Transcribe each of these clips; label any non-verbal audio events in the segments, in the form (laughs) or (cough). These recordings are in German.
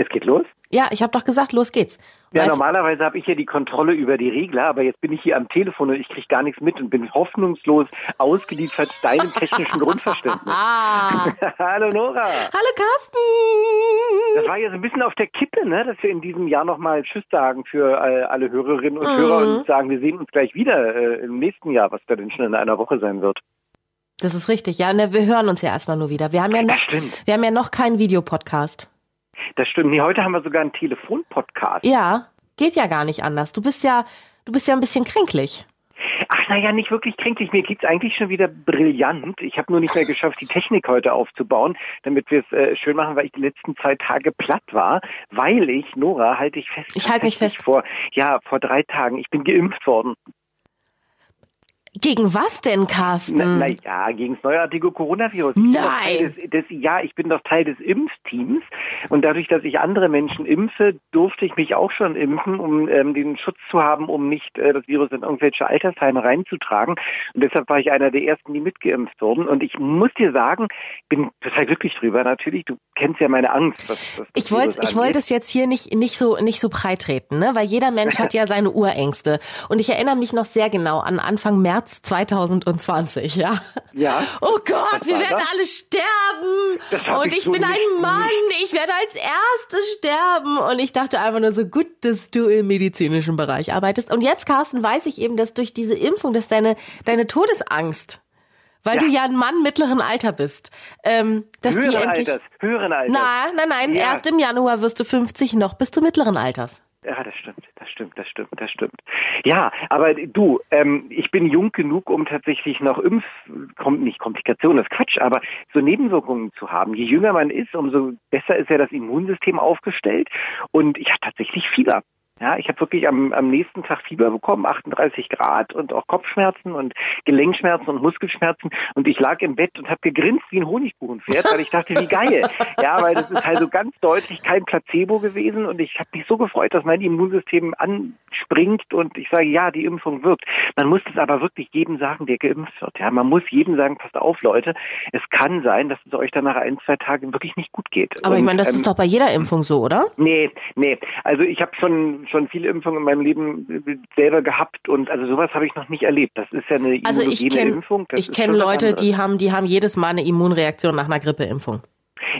Es geht los? Ja, ich habe doch gesagt, los geht's. Ja, normalerweise habe ich ja die Kontrolle über die Regler, aber jetzt bin ich hier am Telefon und ich kriege gar nichts mit und bin hoffnungslos ausgeliefert deinem technischen Grundverständnis. (laughs) (laughs) Hallo Nora. Hallo Carsten. Das war ja so ein bisschen auf der Kippe, ne, dass wir in diesem Jahr nochmal Tschüss sagen für äh, alle Hörerinnen und Hörer und sagen, wir sehen uns gleich wieder äh, im nächsten Jahr, was da denn schon in einer Woche sein wird. Das ist richtig. Ja, ne, wir hören uns ja erstmal nur wieder. Wir haben ja noch, wir haben ja noch keinen Videopodcast. Das stimmt. Nee, heute haben wir sogar einen Telefonpodcast. Ja, geht ja gar nicht anders. Du bist ja, du bist ja ein bisschen kränklich. Ach naja, nicht wirklich kränklich. Mir geht's eigentlich schon wieder brillant. Ich habe nur nicht mehr geschafft, die Technik heute aufzubauen, damit wir es äh, schön machen, weil ich die letzten zwei Tage platt war, weil ich, Nora, halte ich fest. Ich halte mich fest. Vor, ja, vor drei Tagen. Ich bin geimpft worden. Gegen was denn, Na, Carsten? na ja, gegen das neuartige Coronavirus. Nein. Des, des, ja, ich bin doch Teil des Impfteams und dadurch, dass ich andere Menschen impfe, durfte ich mich auch schon impfen, um ähm, den Schutz zu haben, um nicht äh, das Virus in irgendwelche Altersheime reinzutragen. Und deshalb war ich einer der ersten, die mitgeimpft wurden. Und ich muss dir sagen, bin total glücklich drüber. Natürlich, du kennst ja meine Angst. Was, was Ich wollte, ich wollte es jetzt hier nicht, nicht so, nicht so breit treten, ne? Weil jeder Mensch hat ja (laughs) seine Urängste. Und ich erinnere mich noch sehr genau an Anfang März 2020, ja. Ja. Oh Gott, wir werden das? alle sterben. Und ich ich so bin ein Mann. Ich werde als Erste sterben. Und ich dachte einfach nur so gut, dass du im medizinischen Bereich arbeitest. Und jetzt, Carsten, weiß ich eben, dass durch diese Impfung, dass deine, deine Todesangst, weil Ja. du ja ein Mann mittleren Alter bist, ähm, dass die Höheren endlich. Alters, höheren Alters. Nein, nein, nein. Ja. Erst im Januar wirst du 50, noch bist du mittleren Alters. Ja, das stimmt, das stimmt, das stimmt, das stimmt. Ja, aber du, ähm, ich bin jung genug, um tatsächlich noch Impf, kommt nicht Komplikationen, das Quatsch, aber so Nebenwirkungen zu haben. Je jünger man ist, umso besser ist ja das Immunsystem aufgestellt. Und ich hatte tatsächlich Fieber. Ja, ich habe wirklich am, am nächsten Tag Fieber bekommen, 38 Grad und auch Kopfschmerzen und Gelenkschmerzen und Muskelschmerzen. Und ich lag im Bett und habe gegrinst wie ein Honigkuchenpferd, weil ich dachte, wie geil. (laughs) Ja, weil das ist halt so ganz deutlich kein Placebo gewesen. Und ich habe mich so gefreut, dass mein Immunsystem anspringt und ich sage, ja, die Impfung wirkt. Man muss es aber wirklich jedem sagen, der geimpft wird. Ja, man muss jedem sagen, passt auf, Leute, es kann sein, dass es euch dann nach ein, zwei Tagen wirklich nicht gut geht. Aber ich Und, meine, das ähm, ist doch bei jeder Impfung so, oder? Nee, nee. Also ich habe schon schon viele Impfungen in meinem Leben selber gehabt und also sowas habe ich noch nicht erlebt. Das ist ja eine Also ich kenne Impfung. Das ich kenne Leute, die haben, die haben jedes Mal eine Immunreaktion nach einer Grippeimpfung.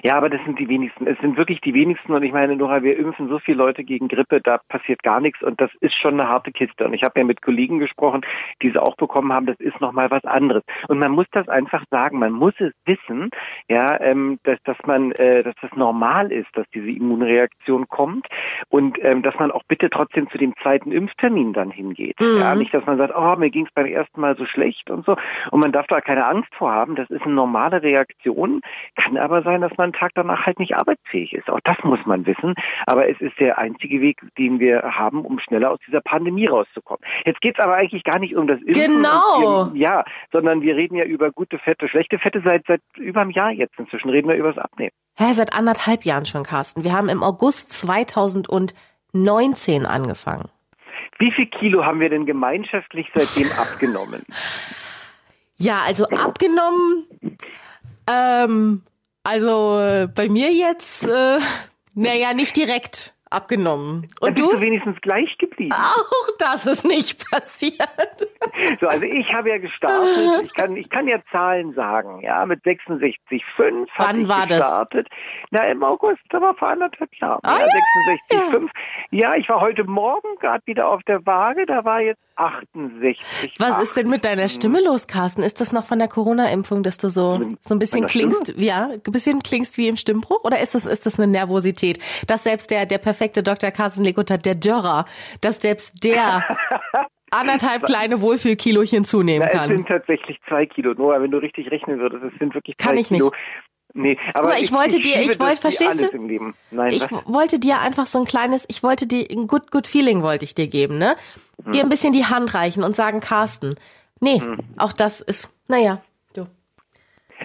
Ja, aber das sind die wenigsten. Es sind wirklich die wenigsten und ich meine, Nora, wir impfen so viele Leute gegen Grippe, da passiert gar nichts und das ist schon eine harte Kiste. Und ich habe ja mit Kollegen gesprochen, die es auch bekommen haben, das ist nochmal was anderes. Und man muss das einfach sagen, man muss es wissen, ja, ähm, dass, dass man, äh, dass das normal ist, dass diese Immunreaktion kommt und ähm, dass man auch bitte trotzdem zu dem zweiten Impftermin dann hingeht. Ja, nicht, dass man sagt, oh, mir ging es beim ersten Mal so schlecht und so. Und man darf da keine Angst vor haben. Das ist eine normale Reaktion. Kann aber sein, dass man einen Tag danach halt nicht arbeitsfähig ist. Auch das muss man wissen. Aber es ist der einzige Weg, den wir haben, um schneller aus dieser Pandemie rauszukommen. Jetzt geht's aber eigentlich gar nicht um das Impfen. Genau. Und, ja, sondern wir reden ja über gute Fette, schlechte Fette seit, seit über einem Jahr jetzt. Inzwischen reden wir über das Abnehmen. Hä, seit anderthalb Jahren schon, Carsten. Wir haben im August 2019 angefangen. Wie viel Kilo haben wir denn gemeinschaftlich seitdem (laughs) abgenommen? Ja, also abgenommen, ähm, also äh, bei mir jetzt, äh, naja, nicht direkt abgenommen. Da Und bist du? du wenigstens gleich geblieben. Auch das ist nicht passiert. So, also ich habe ja gestartet, ich kann, ich kann ja Zahlen sagen, ja, mit 66,5 habe Wann ich war das? Na, im August, da war vor anderthalb Jahren. Ah, ja, ja, 66,5. Ja, ich war heute Morgen gerade wieder auf der Waage, da war jetzt 68. Was ist denn mit deiner Stimme los, Carsten? Ist das noch von der Corona-Impfung, dass du so, so ein bisschen klingst, ja, ein bisschen klingst wie im Stimmbruch? Oder ist das, ist das eine Nervosität? Dass selbst der, der perfekte Dr. Carsten Lekutat, der Dörrer, dass selbst der (laughs) anderthalb kleine Wohlfühlkilochen zunehmen Na, es kann. sind tatsächlich zwei Kilo. Noah, wenn du richtig rechnen würdest, es sind wirklich Kann zwei ich nicht. Kilo. Nee, aber mal, ich wollte dir- liebe ich wollte- das verstehst du? Nein, Ich was? wollte dir einfach so ein kleines, ich wollte dir ein good, good feeling wollte ich dir geben, ne? Hm. Dir ein bisschen die Hand reichen und sagen, Carsten, nee, auch das ist, naja.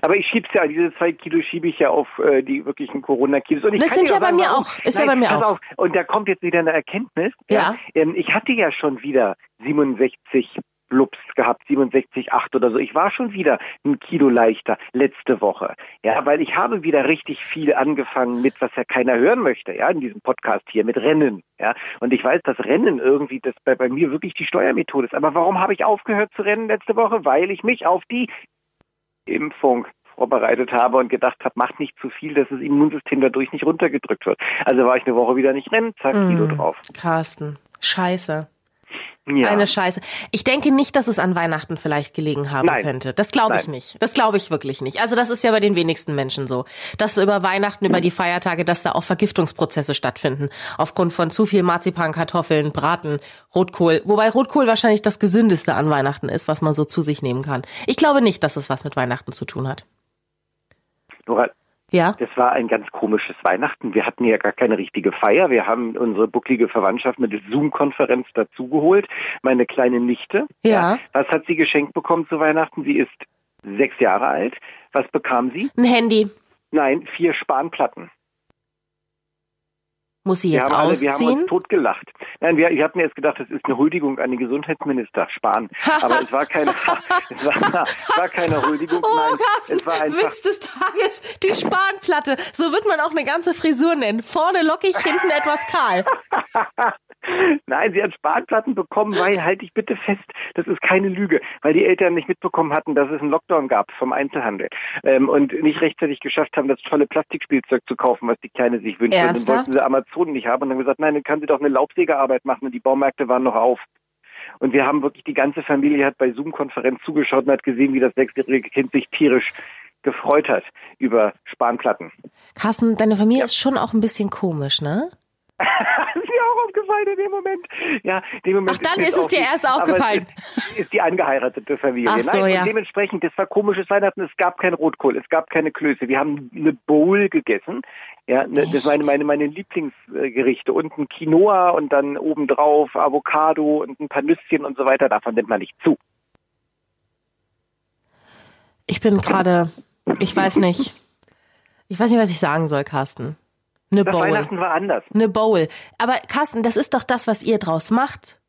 Aber ich schieb's ja, diese zwei Kilo schiebe ich ja auf äh, die wirklichen Corona-Kilos. Das sind ja bei mir auch. Ist ja bei mir auch. Und da kommt jetzt wieder eine Erkenntnis. Ja. Ähm, ich hatte ja schon wieder 67 Blups gehabt, 67, 8 oder so. Ich war schon wieder ein Kilo leichter letzte Woche. Ja, weil ich habe wieder richtig viel angefangen mit, was ja keiner hören möchte, ja, in diesem Podcast hier, mit Rennen. Ja, und ich weiß, dass Rennen irgendwie das bei, bei mir wirklich die Steuermethode ist. Aber warum habe ich aufgehört zu rennen letzte Woche? Weil ich mich auf die Impfung vorbereitet habe und gedacht habe, macht nicht zu viel, dass das Immunsystem dadurch nicht runtergedrückt wird. Also war ich eine Woche wieder nicht rennen, zack, Kilo drauf. Carsten, scheiße. Ja. Eine Scheiße. Ich denke nicht, dass es an Weihnachten vielleicht gelegen haben Nein. könnte. Das glaube ich Nein. nicht. Das glaube ich wirklich nicht. Also das ist ja bei den wenigsten Menschen so, dass über Weihnachten, über die Feiertage, dass da auch Vergiftungsprozesse stattfinden. Aufgrund von zu viel Marzipan, Kartoffeln, Braten, Rotkohl. Wobei Rotkohl wahrscheinlich das gesündeste an Weihnachten ist, was man so zu sich nehmen kann. Ich glaube nicht, dass es was mit Weihnachten zu tun hat. Nora, Ja? das war ein ganz komisches Weihnachten. Wir hatten ja gar keine richtige Feier. Wir haben unsere bucklige Verwandtschaft mit der Zoom-Konferenz dazugeholt. Meine kleine Nichte. Ja. Was hat sie geschenkt bekommen zu Weihnachten? Sie ist sechs Jahre alt. Was bekam sie? Ein Handy. Nein, vier Spanplatten. Muss sie Wir jetzt haben, alle, wir haben ausziehen? uns totgelacht. Nein, wir, wir hatten erst gedacht, das ist eine Huldigung an den Gesundheitsminister Spahn. Aber es war keine, (laughs) (laughs) es war, es war keine Huldigung. Oh, Nein, Carsten, es war einfach Witz des Tages, die Spanplatte. So wird man auch eine ganze Frisur nennen. Vorne lockig, hinten etwas kahl. (laughs) Nein, sie hat Sparplatten bekommen, weil, halte ich bitte fest, das ist keine Lüge, weil die Eltern nicht mitbekommen hatten, dass es einen Lockdown gab vom Einzelhandel ähm, und nicht rechtzeitig geschafft haben, das tolle Plastikspielzeug zu kaufen, was die Kleine sich wünscht. Und dann wollten sie Amazon nicht haben und dann gesagt, nein, dann kann sie doch eine Laubsägearbeit machen und die Baumärkte waren noch auf. Und wir haben wirklich, die ganze Familie hat bei Zoom-Konferenz zugeschaut und hat gesehen, wie das sechsjährige Kind sich tierisch gefreut hat über Spanplatten. Carsten, deine Familie ist schon auch ein bisschen komisch, ne? (laughs) Aufgefallen in dem Moment. Ja, in dem Moment Ach, dann ist es dir erst aufgefallen. Ist, ist die angeheiratete Familie. Ach so, Nein, ja. und dementsprechend, das war komisches Weihnachten. Es gab kein Rotkohl, es gab keine Klöße. Wir haben eine Bowl gegessen. Ja, ne, das meine meine meine Lieblingsgerichte und ein Quinoa und dann obendrauf Avocado und ein paar Nüsschen und so weiter. Davon nimmt man nicht zu. Ich bin gerade, ich weiß nicht. Ich weiß nicht, was ich sagen soll, Carsten. Eine Das Bowl. Weihnachten war anders. Eine Bowl. Aber Carsten, das ist doch das, was ihr draus macht.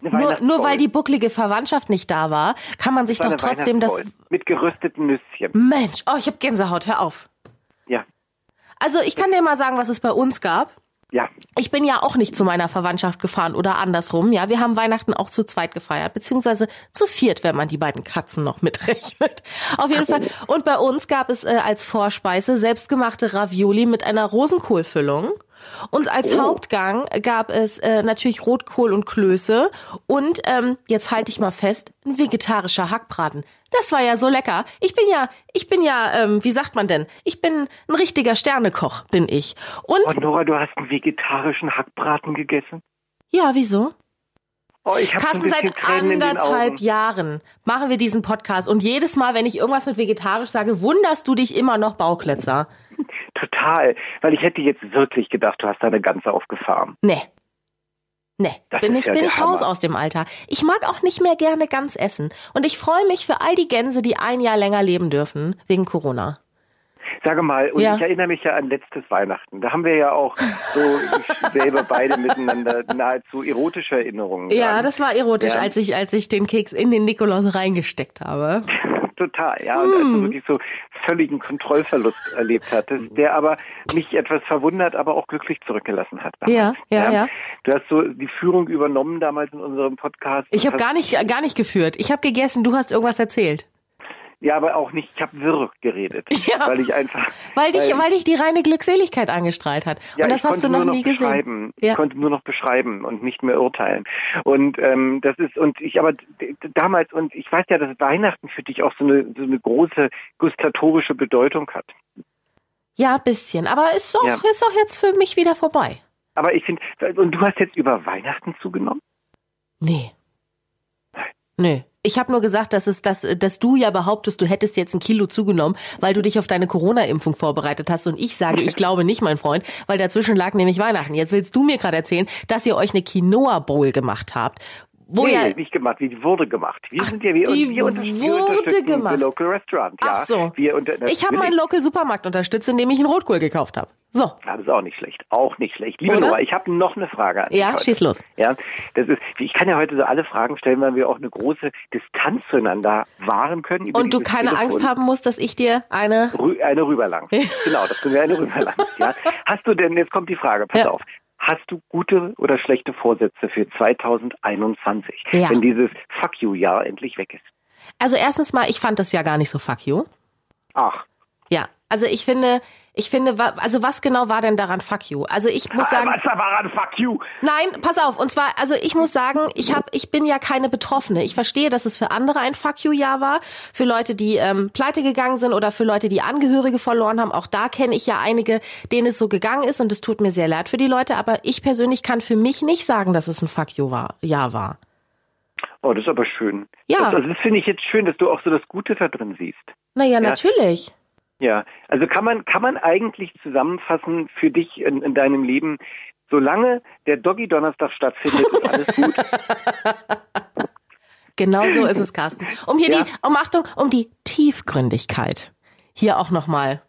Nur, nur weil die bucklige Verwandtschaft nicht da war, kann man sich doch trotzdem das. Mit gerösteten Nüsschen. Mensch, oh, ich hab Gänsehaut, hör auf. Ja, Also ich kann dir mal sagen, was es bei uns gab. Ja. Ich bin ja auch nicht zu meiner Verwandtschaft gefahren oder andersrum. Ja, wir haben Weihnachten auch zu zweit gefeiert, beziehungsweise zu viert, wenn man die beiden Katzen noch mitrechnet. Auf jeden Fall. Und bei uns gab es äh, als Vorspeise selbstgemachte Ravioli mit einer Rosenkohlfüllung. Und als Hauptgang gab es äh, natürlich Rotkohl und Klöße und ähm, jetzt halte ich mal fest, ein vegetarischer Hackbraten. Das war ja so lecker. Ich bin ja, ich bin ja, ähm, wie sagt man denn? Ich bin ein richtiger Sternekoch, bin ich. Und Und Nora, du hast einen vegetarischen Hackbraten gegessen? ja, wieso? Oh, ich habe so ein Carsten, seit Tränen anderthalb. Jahren machen wir diesen Podcast und jedes Mal, wenn ich irgendwas mit vegetarisch sage, wunderst du dich immer noch Bauklötzer. Total. Weil ich hätte jetzt wirklich gedacht, du hast da eine ganze aufgefahren. Nee. Nee, Das bin ich, ja bin ich raus aus dem Alter. Ich mag auch nicht mehr gerne Gans essen. Und ich freue mich für all die Gänse, die ein Jahr länger leben dürfen, wegen Corona. Sage mal, und Ja. ich erinnere mich ja an letztes Weihnachten. Da haben wir ja auch so selber (laughs) beide miteinander nahezu erotische Erinnerungen. Ja, dran. das war erotisch, Ja. als ich, als ich den Keks in den Nikolaus reingesteckt habe. (laughs) Total, ja. Und Hm. als du wirklich so völligen Kontrollverlust erlebt hattest, der aber mich etwas verwundert, aber auch glücklich zurückgelassen hat. Ja, ja, ja. Du hast so die Führung übernommen damals in unserem Podcast. Ich habe gar nicht, gar nicht geführt. Ich habe gegessen, du hast irgendwas erzählt. Ja, aber auch nicht, ich habe wirr geredet. (laughs) Ja. Weil ich einfach. Weil dich, weil dich die reine Glückseligkeit angestrahlt hat. Ja, und das hast du noch noch nie gesehen. Ja. Ich konnte nur noch beschreiben und nicht mehr urteilen. Und ähm, das ist und ich aber damals und ich weiß ja, dass Weihnachten für dich auch so eine so eine große gustatorische Bedeutung hat. Ja, bisschen. Aber ist doch, Ja. ist doch jetzt für mich wieder vorbei. Aber ich finde und du hast jetzt über Weihnachten zugenommen? Nee. Nee. Ich habe nur gesagt, dass es dass, dass du ja behauptest, du hättest jetzt ein Kilo zugenommen, weil du dich auf deine Corona-Impfung vorbereitet hast. Und ich sage, ich glaube nicht, mein Freund, weil dazwischen lag nämlich Weihnachten. Jetzt willst du mir gerade erzählen, dass ihr euch eine Quinoa Bowl gemacht habt. Wo nee, ja, nicht gemacht, die wurde gemacht. Wir Ach, sind ja wir, die wir, wurde gemacht. Local Restaurant. Ja, Ach so. Ich habe meinen Local Supermarkt unterstützt, indem ich einen Rotkohl gekauft habe. So. das ist auch nicht schlecht. Auch nicht schlecht. Liebe Nora, ich habe noch eine Frage an dich. Ja, heute. schieß los. Ja, das ist, ich kann ja heute so alle Fragen stellen, weil wir auch eine große Distanz zueinander wahren können. Und du keine Telefon. Angst haben musst, dass ich dir eine... Rü eine rüberlang. (laughs) genau, dass du mir eine rüberlang. Ja. Hast du denn, jetzt kommt die Frage, pass ja. auf. Hast du gute oder schlechte Vorsätze für 2021, ja. wenn dieses Fuck you-Jahr endlich weg ist? Also erstens mal, ich fand das ja gar nicht so Fuck you. Ach. Ja, also ich finde, ich finde, also was genau war denn daran fuck you? Also ich muss sagen, was war daran fuck you? Nein, pass auf. Und zwar, also ich muss sagen, ich habe, ich bin ja keine Betroffene. Ich verstehe, dass es für andere ein fuck you Jahr war, für Leute, die ähm, pleite gegangen sind oder für Leute, die Angehörige verloren haben. Auch da kenne ich ja einige, denen es so gegangen ist und es tut mir sehr leid für die Leute. Aber ich persönlich kann für mich nicht sagen, dass es ein fuck you war, Jahr war. Oh, das ist aber schön. Ja. Das, also das finde ich jetzt schön, dass du auch so das Gute da drin siehst. Naja, ja. natürlich. Ja, also kann man, kann man eigentlich zusammenfassen für dich in, in deinem Leben, solange der Doggy Donnerstag stattfindet, ist alles gut. (laughs) Genau so ist es, Carsten. Um hier ja. die, um Achtung, um die Tiefgründigkeit. Hier auch nochmal.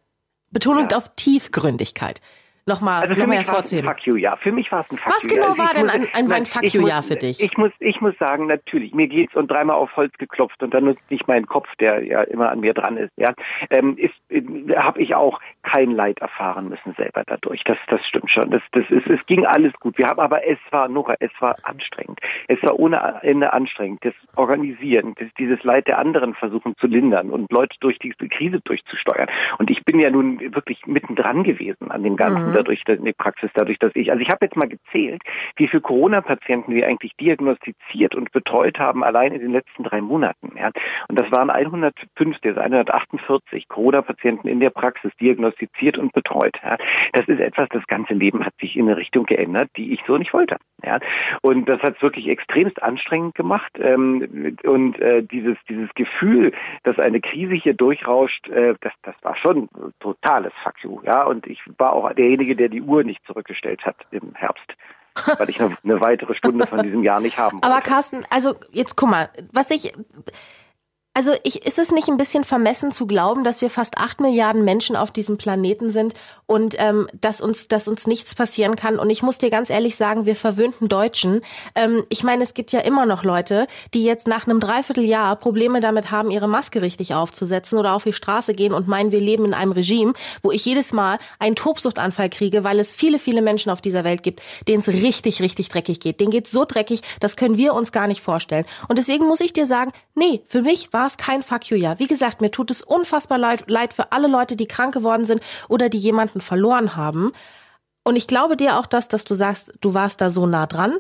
Betonung ja. auf Tiefgründigkeit nochmal also noch mal hervorzuheben. Fuck you, ja. Für mich war es ein Fuck Was genau also war denn ein, ein, ein Fuck you Jahr für dich? Ich muss, ich muss sagen, natürlich, mir geht's und dreimal auf Holz geklopft und dann nutzt nicht mein Kopf, der ja immer an mir dran ist, ja, ähm, ist, äh, habe ich auch kein Leid erfahren müssen selber dadurch. Das, das stimmt schon. Das, das ist, es ging alles gut. Wir haben aber, es war, Nora, es war anstrengend. Es war ohne Ende anstrengend. Das Organisieren, das, dieses Leid der anderen versuchen zu lindern und Leute durch diese Krise durchzusteuern. Und ich bin ja nun wirklich mittendran gewesen an dem Ganzen. Mhm dadurch, dass in die Praxis, dadurch, dass ich, also ich habe jetzt mal gezählt, wie viele Corona-Patienten wir eigentlich diagnostiziert und betreut haben, allein in den letzten drei Monaten. Ja. Und das waren 150, also 148 Corona-Patienten in der Praxis diagnostiziert und betreut. Ja. Das ist etwas, das ganze Leben hat sich in eine Richtung geändert, die ich so nicht wollte. Ja. Und das hat es wirklich extremst anstrengend gemacht. Ähm, und äh, dieses, dieses Gefühl, dass eine Krise hier durchrauscht, äh, das, das war schon totales Fuck you. Ja. Und ich war auch derjenige, derjenige, der die Uhr nicht zurückgestellt hat im Herbst. weil ich eine, eine weitere Stunde von diesem Jahr nicht haben (laughs) wollte. Aber Carsten, also jetzt guck mal, was ich, also ich, ist es nicht ein bisschen vermessen zu glauben, dass wir fast acht Milliarden Menschen auf diesem Planeten sind und ähm, dass uns, dass uns nichts passieren kann? Und ich muss dir ganz ehrlich sagen, wir verwöhnten Deutschen. Ähm, ich meine, es gibt ja immer noch Leute, die jetzt nach einem Dreivierteljahr Probleme damit haben, ihre Maske richtig aufzusetzen oder auf die Straße gehen und meinen, wir leben in einem Regime, wo ich jedes Mal einen Tobsuchtanfall kriege, weil es viele, viele Menschen auf dieser Welt gibt, denen es richtig, richtig dreckig geht. Denen geht so dreckig, das können wir uns gar nicht vorstellen. Und deswegen muss ich dir sagen, nee, für mich war war es kein Fuck you Jahr. Wie gesagt, mir tut es unfassbar leid, leid für alle Leute, die krank geworden sind oder die jemanden verloren haben. Und ich glaube dir auch das, dass du sagst, du warst da so nah dran.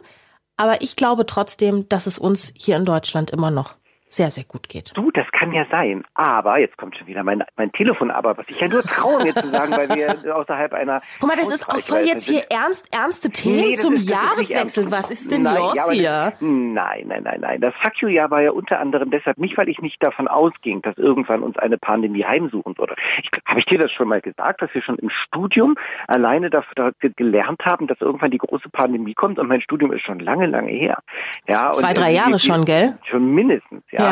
Aber ich glaube trotzdem, dass es uns hier in Deutschland immer noch sehr, sehr gut geht. Du, das kann ja sein. Aber, jetzt kommt schon wieder mein, mein Telefon, aber was ich ja nur traue mir zu sagen, weil wir (laughs) außerhalb einer... Guck mal, das ist auch voll jetzt hier ernst, ernste Themen nee, zum ist, Jahreswechsel. Was ist denn nein, los ja, hier? nein, nein, nein, nein. Das Fuck You-Jahr war ja unter anderem deshalb nicht, weil ich nicht davon ausging, dass irgendwann uns eine Pandemie heimsuchen würde. Habe ich dir das schon mal gesagt, dass wir schon im Studium alleine dafür gelernt haben, dass irgendwann die große Pandemie kommt und mein Studium ist schon lange, lange her. Ja, Zwei, drei Jahre schon, gell? Schon mindestens, ja.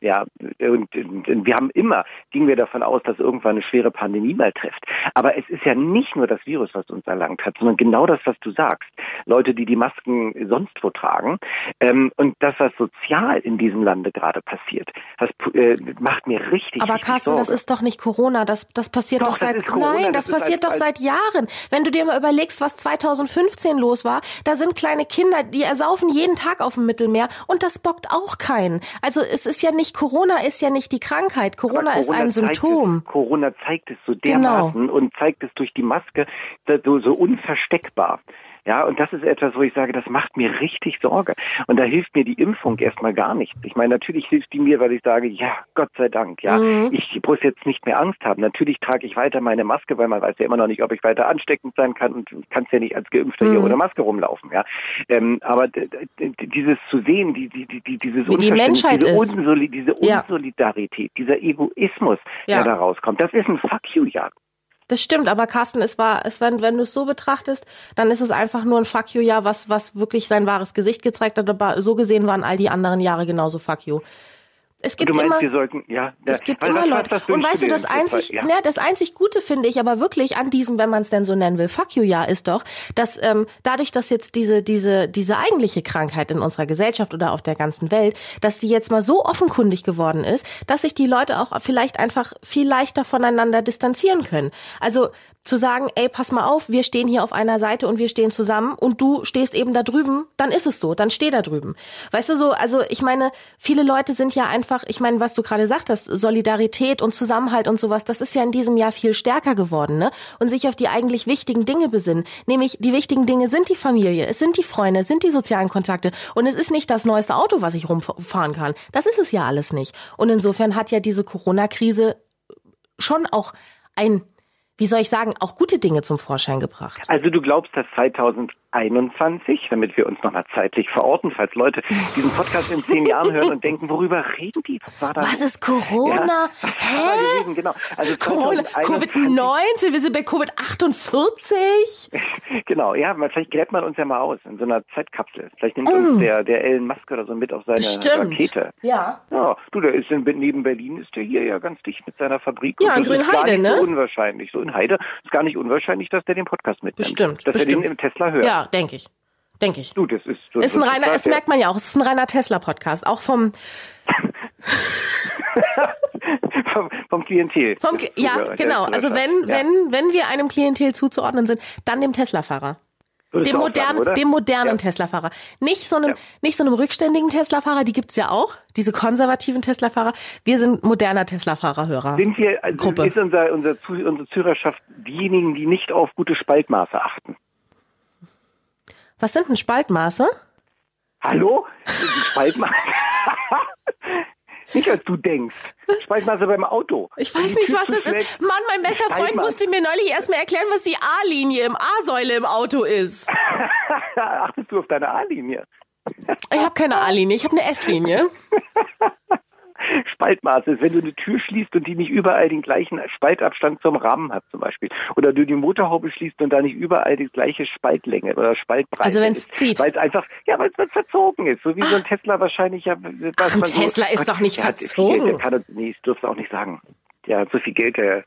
Ja, ja. Und, und, wir haben immer, gingen wir davon aus, dass irgendwann eine schwere Pandemie mal trifft. Aber es ist ja nicht nur das Virus, was uns erlangt hat, sondern genau das, was du sagst. Leute, die die Masken sonst wo tragen. Ähm, und das, was sozial in diesem Lande gerade passiert, das äh, macht mir richtig Aber richtig Carsten, Sorge. das ist doch nicht Corona. Das, das passiert doch, doch seit, Corona, nein, das, das passiert als, doch seit Jahren. Wenn du dir mal überlegst, was 2015 los war, da sind kleine Kinder, die ersaufen jeden Tag auf dem Mittelmeer und das bockt auch keinen. Also es ist ja nicht, Corona ist ja nicht die Krankheit. Corona, Corona ist ein Symptom. Es, Corona zeigt es so genau. dermaßen genau. und zeigt es durch die Maske so, so unversteckbar. Ja, und das ist etwas, wo ich sage, das macht mir richtig Sorge. Und da hilft mir die Impfung erstmal gar nichts. Ich meine, natürlich hilft die mir, weil ich sage, ja, Gott sei Dank, ja, mhm. ich muss jetzt nicht mehr Angst haben. Natürlich trage ich weiter meine Maske, weil man weiß ja immer noch nicht, ob ich weiter ansteckend sein kann und kann es ja nicht als Geimpfter mhm. hier ohne Maske rumlaufen, ja. Ähm, aber dieses zu sehen, die, die, die, dieses Wie die Menschheit diese. Unsoli diese Unsolidarität, ja. dieser Egoismus, ja. der da rauskommt, das ist ein Fuck you, ja. Das stimmt, aber Carsten, es war, es wenn, wenn du es so betrachtest, dann ist es einfach nur ein Fuck you Jahr, was, was wirklich sein wahres Gesicht gezeigt hat. Aber so gesehen waren all die anderen Jahre genauso Fuck you. Es gibt du meinst, immer, wir sollten, ja, es gibt immer Leute. Und weißt du, das einzig, ja. ne, das einzig Gute finde ich aber wirklich an diesem, wenn man es denn so nennen will, Fuck you Jahr ist doch, dass ähm, dadurch, dass jetzt diese diese diese eigentliche Krankheit in unserer Gesellschaft oder auf der ganzen Welt, dass die jetzt mal so offenkundig geworden ist, dass sich die Leute auch vielleicht einfach viel leichter voneinander distanzieren können. Also zu sagen, ey, pass mal auf, wir stehen hier auf einer Seite und wir stehen zusammen und du stehst eben da drüben, dann ist es so, dann steh da drüben. Weißt du so, also ich meine, viele Leute sind ja einfach, ich meine, was du gerade sagtest, Solidarität und Zusammenhalt und sowas, das ist ja in diesem Jahr viel stärker geworden, ne? Und sich auf die eigentlich wichtigen Dinge besinnen. Nämlich, die wichtigen Dinge sind die Familie, es sind die Freunde, es sind die sozialen Kontakte und es ist nicht das neueste Auto, was ich rumfahren kann. Das ist es ja alles nicht. Und insofern hat ja diese Corona-Krise schon auch ein wie soll ich sagen, auch gute Dinge zum Vorschein gebracht. Also du glaubst, dass 2000 21, damit wir uns nochmal zeitlich verorten, falls Leute diesen Podcast in zehn Jahren hören und denken, worüber reden die? Was war da? Was ist Corona? Ja, Hä? (laughs) Reden? Genau. Also Covid-19, wir sind bei Covid-48. (laughs) genau, ja, vielleicht gräbt man uns ja mal aus in so einer Zeitkapsel. Vielleicht nimmt mm. uns der, der Elon Musk oder so mit auf seine Stimmt. Rakete. Ja. Ja, du, der ist in, neben Berlin, ist der hier ja ganz dicht mit seiner Fabrik. Ja, in Grünheide, ne? So unwahrscheinlich. So in Heide ist gar nicht unwahrscheinlich, dass der den Podcast mitnimmt. Bestimmt. Dass bestimmt. er den im Tesla hört. Ja, denke ich. Denke ich. Du, das ist, so, ist ein reiner, es merkt man ja auch, es ist ein reiner Tesla-Podcast, auch vom, (laughs) vom, vom Klientel. Vom, ja, genau. Also wenn, ja. wenn, wenn wir einem Klientel zuzuordnen sind, dann dem Tesla-Fahrer. Dem modernen, sagen, dem modernen ja. Tesla-Fahrer. Nicht so einem, ja. nicht so einem rückständigen Tesla-Fahrer, die gibt's ja auch, diese konservativen Tesla-Fahrer. Wir sind moderner Tesla-Fahrer-Hörer. Sind wir, also Gruppe. ist unser, unser, unsere Zuhörerschaft diejenigen, die nicht auf gute Spaltmaße achten? Was sind denn Spaltmaße? Hallo? Spaltmaße? (laughs) Nicht als du denkst. Spaltmaße beim Auto. Ich weiß nicht, was das ist. Mann, mein bester Freund musste mir neulich erstmal erklären, was die A-Linie im A-Säule im Auto ist. (laughs) Achtest du auf deine A-Linie? Ich habe keine A-Linie, ich habe eine S-Linie. (laughs) (laughs) Spaltmaß ist, wenn du eine Tür schließt und die nicht überall den gleichen Spaltabstand zum Rahmen hat zum Beispiel. Oder du die Motorhaube schließt und da nicht überall die gleiche Spaltlänge oder Spaltbreite Also wenn es zieht. Weil es einfach, ja, weil es verzogen ist. So wie so ein ah. Tesla wahrscheinlich ja. Ach, ein Tesla so, ist doch nicht verzogen. Viel, kann, nee, ich dürfte auch nicht sagen. Der hat so viel Geld, der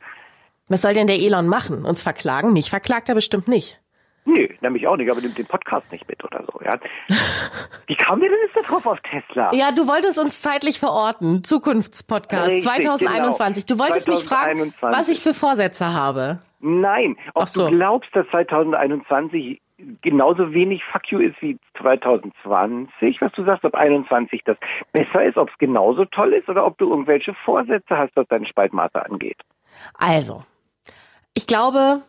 was soll denn der Elon machen? Uns verklagen? Mich verklagt er bestimmt nicht. Nee, nämlich auch nicht, aber nimmt den Podcast nicht mit oder so, ja. (laughs) Wie kamen wir denn jetzt darauf auf Tesla? Ja, du wolltest uns zeitlich verorten. Zukunftspodcast Richtig, 2021. Genau. Du wolltest 2021. mich fragen, was ich für Vorsätze habe. Nein, ob so. du glaubst, dass 2021 genauso wenig Fuck you ist wie 2020, was du sagst, ob 21 das besser ist, ob es genauso toll ist oder ob du irgendwelche Vorsätze hast, was deine Spaltmaße angeht. Also, ich glaube,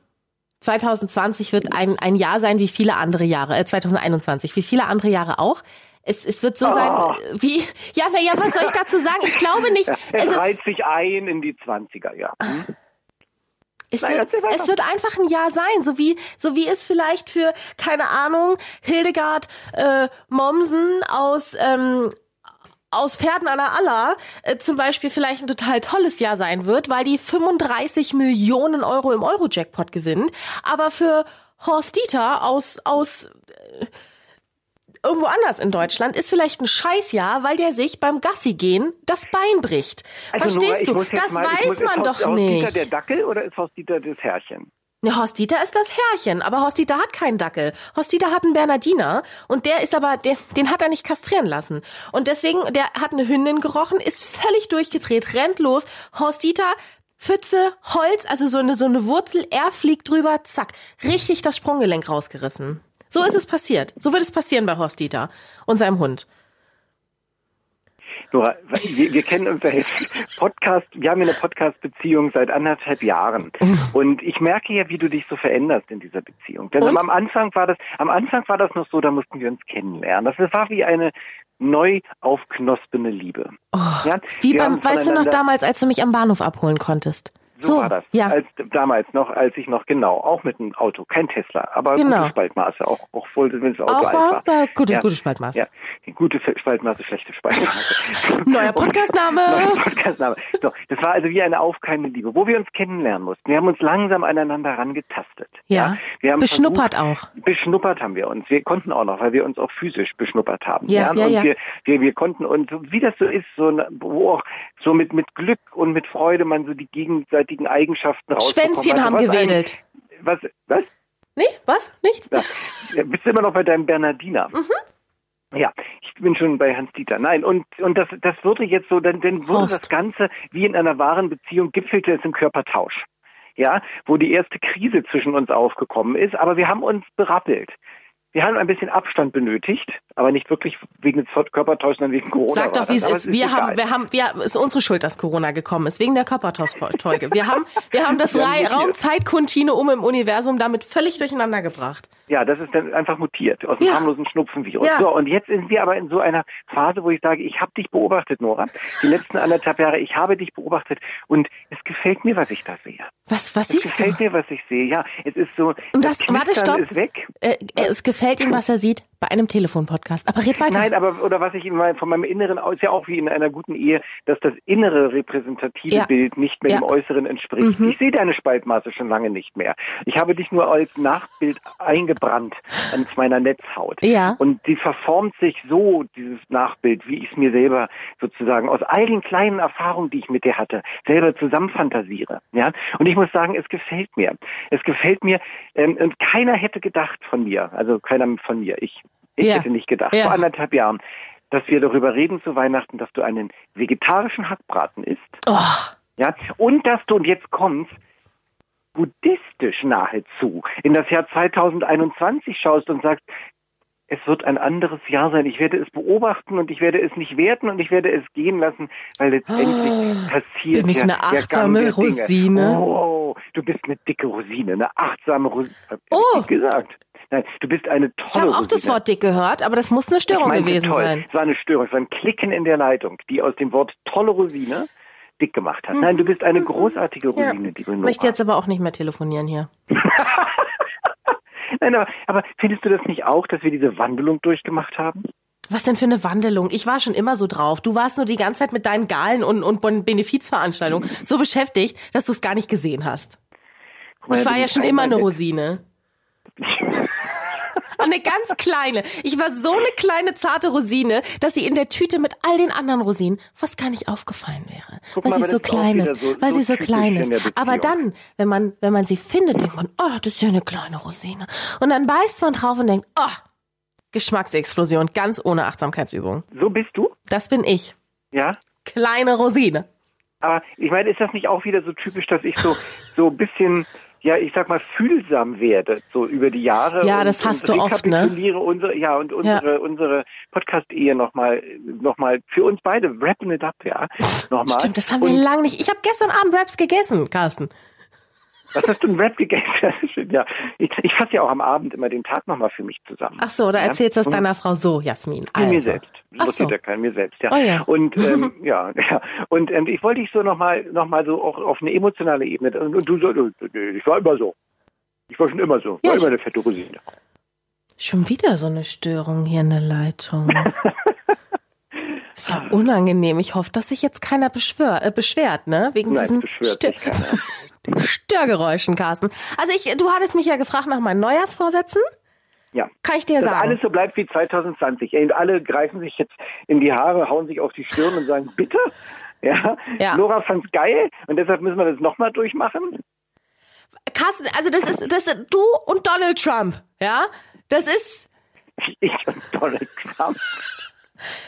2020 wird ein, ein Jahr sein wie viele andere Jahre, äh, 2021, wie viele andere Jahre auch. Es, es wird so oh. sein, wie, ja, naja, was soll ich dazu sagen? Ich glaube nicht. Es (laughs) also, reiht sich ein in die 20er, ja. Hm? Es, Nein, wird, es wird einfach ein Jahr sein, so wie, so wie es vielleicht für, keine Ahnung, Hildegard äh, Mommsen aus ähm, aus Pferden an der Aller äh, zum Beispiel vielleicht ein total tolles Jahr sein wird, weil die 35 Millionen Euro im Euro-Jackpot gewinnt. Aber für Horst Dieter aus, aus äh, irgendwo anders in Deutschland ist vielleicht ein Scheißjahr, weil der sich beim Gassi gehen das Bein bricht. Also Verstehst Nora, du? Das mal, weiß man doch Horst nicht. Ist Horst Dieter der Dackel oder ist Horst Dieter das Herrchen? Ja, Horst Dieter ist das Herrchen, aber Horst Dieter hat keinen Dackel. Horst Dieter hat einen Bernardiner und der ist aber, der, den hat er nicht kastrieren lassen. Und deswegen, der hat eine Hündin gerochen, ist völlig durchgedreht, rennt los. Horst Dieter Pfütze, Holz, also so eine, so eine Wurzel, er fliegt drüber, zack, richtig das Sprunggelenk rausgerissen. So ist es passiert. So wird es passieren bei Horst Dieter und seinem Hund. Nora, wir, wir kennen uns ja jetzt Podcast, wir haben ja eine Podcast-Beziehung seit anderthalb Jahren. Und ich merke ja, wie du dich so veränderst in dieser Beziehung. Denn Und? am Anfang war das, am Anfang war das noch so, da mussten wir uns kennenlernen. Das war wie eine neu aufknospene Liebe. ja? Wie beim, weißt du noch damals, als du mich am Bahnhof abholen konntest? So, war das. Ja. Als, damals noch, als ich noch, genau, auch mit einem Auto, kein Tesla, aber Genau. gute Spaltmaße, auch, auch voll, wenn das Auto Auch alt war, war. gute, Ja. gute Spaltmaß. Ja, gute Spaltmaße, schlechte Spaltmaße. (laughs) Neuer Podcastname. (laughs) Neuer Podcastname. So, das war also wie eine aufkeimende Liebe, wo wir uns kennenlernen mussten. Wir haben uns langsam aneinander herangetastet. Ja. wir haben Beschnuppert versucht, auch. Beschnuppert haben wir uns. Wir konnten auch noch, weil wir uns auch physisch beschnuppert haben. Ja, ja, und ja. Wir, wir, wir konnten uns, so wie das so ist, so, eine- wo auch so mit, mit Glück und mit Freude man so die gegenseitigen Eigenschaften rausbekommen Schwänzchen hatte. haben gewedelt. ein- Was, was? Nee, was? Nichts? Ja. Ja, bist du immer noch bei deinem Bernardiner? Mhm. Ja, ich bin schon bei Hans Dieter. Nein, und, und das, das würde jetzt so, dann, dann würde Horst. das Ganze wie in einer wahren Beziehung gipfelte es im Körpertausch. Ja, wo die erste Krise zwischen uns aufgekommen ist, aber wir haben uns berappelt. Wir haben ein bisschen Abstand benötigt, aber nicht wirklich wegen des Körpertauschs, sondern wegen Corona. Sag doch, wie es ist. Wir haben, wir haben, wir, es ist unsere Schuld, dass Corona gekommen ist, wegen der Körpertauschfolge. Wir haben, wir haben das. Raum-Zeit-Kontinuum im Universum damit völlig durcheinander gebracht. Ja, das ist dann einfach mutiert aus dem Ja. harmlosen Schnupfenvirus. Ja. So, und jetzt sind wir aber in so einer Phase, wo ich sage, ich habe dich beobachtet, Nora. Die letzten anderthalb Jahre, ich habe dich beobachtet und es gefällt mir, was ich da sehe. Was, was Es siehst gefällt du? mir, was ich sehe. Ja, es ist so, Und das, das- warte, stopp. ist weg. Äh, äh, es gefällt ihm, was er sieht bei einem Telefonpodcast. Aber red weiter. Nein, aber oder was ich in meinem, von meinem Inneren aus ist ja auch wie in einer guten Ehe, dass das innere repräsentative Ja. Bild nicht mehr Ja. dem Äußeren entspricht. Mhm. Ich sehe deine Spaltmaße schon lange nicht mehr. Ich habe dich nur als Nachbild eingebrannt an meiner Netzhaut. Ja. Und die verformt sich so, dieses Nachbild, wie ich es mir selber sozusagen aus all den kleinen Erfahrungen, die ich mit dir hatte, selber zusammenfantasiere. Ja. Und ich muss sagen, es gefällt mir. Es gefällt mir, ähm, und keiner hätte gedacht von mir, also keiner von mir, ich, ich Ja. hätte nicht gedacht, Ja. vor anderthalb Jahren, dass wir darüber reden zu Weihnachten, dass du einen vegetarischen Hackbraten isst. Oh, Ja, und dass du, und jetzt kommt's, buddhistisch nahezu in das Jahr 2021 schaust und sagst, es wird ein anderes Jahr sein. Ich werde es beobachten und ich werde es nicht werten und ich werde es gehen lassen, weil letztendlich passiert bin ich eine achtsame. Rosine? Oh, du bist eine dicke Rosine, eine achtsame Rosine. Oh. gesagt. Nein, du bist eine tolle ich habe auch das. Wort dick gehört, aber das muss eine Ich Störung meinte gewesen toll. sein. Es war eine Störung, es war ein Klicken in der Leitung, die aus dem Wort tolle Rosine dick gemacht hat. Nein, du bist eine großartige Mhm. Ja. Rosine, liebe Ich Nora. möchte jetzt aber auch nicht mehr telefonieren hier. (laughs) Nein, aber, aber findest du das nicht auch, dass wir diese Wandelung durchgemacht haben? Was denn für eine Wandelung? Ich war schon immer so drauf. Du warst nur die ganze Zeit mit deinen Galen und, und Benefizveranstaltungen so beschäftigt, dass du es gar nicht gesehen hast. Mal, Ich war ja schon einmal immer eine. Rosine. (laughs) Eine ganz kleine. Ich war so eine kleine zarte Rosine, dass sie in der Tüte mit all den anderen Rosinen fast gar nicht aufgefallen wäre. Guck weil mal, sie so klein ist. so- weil so sie so klein ist. Aber dann, wenn man, wenn man sie findet, denkt man, oh, das ist ja eine kleine Rosine. Und dann beißt man drauf und denkt, oh, Geschmacksexplosion, ganz ohne Achtsamkeitsübung. So bist du? Das bin ich. Ja? Kleine Rosine. Aber ich meine, ist das nicht auch wieder so typisch, dass ich so, so ein bisschen, ja, ich sag mal, fühlsam werde, so über die Jahre? Ja, und, das hast du oft, ne? Unsere, ja, und unsere, unsere Podcast-Ehe nochmal, noch mal für uns beide, wrapping it up, ja, nochmal. Stimmt, das haben wir Und lange nicht. Ich habe gestern Abend Raps gegessen, Carsten. Was hast du ein Rap gegessen? Das (laughs) ja. Ich, ich fasse ja auch am Abend immer den Tag nochmal für mich zusammen. Ach so, da Ja? erzählst du es Und- deiner Frau so, Jasmin. Für mir Also. selbst. Ach Das so. ja kein mir selbst, ja. Oh ja. Und (laughs) ähm, ja, ja. Und ähm, ich wollte dich so nochmal noch mal so auch auf eine emotionale Ebene. Und, und du so, ich war immer so. Ich war schon immer so. Ja, war ich- immer eine fette Rosine. Schon wieder so eine Störung hier in der Leitung. (laughs) Ist ja unangenehm. Ich hoffe, dass sich jetzt keiner äh, beschwert, ne? Wegen Nein, diesen beschwert keiner. Störgeräuschen, Carsten. Also ich, du hattest mich ja gefragt nach meinen Neujahrsvorsätzen. Ja. Kann ich dir Dass sagen. alles so bleibt wie 2020. Ey, Und alle greifen sich jetzt in die Haare, hauen sich auf die Stirn und sagen, bitte? (laughs) Ja. Ja. Nora fand's geil und deshalb müssen wir das nochmal durchmachen. Carsten, also das ist, das ist du und Donald Trump, ja? Das ist, (laughs) Ich und Donald Trump.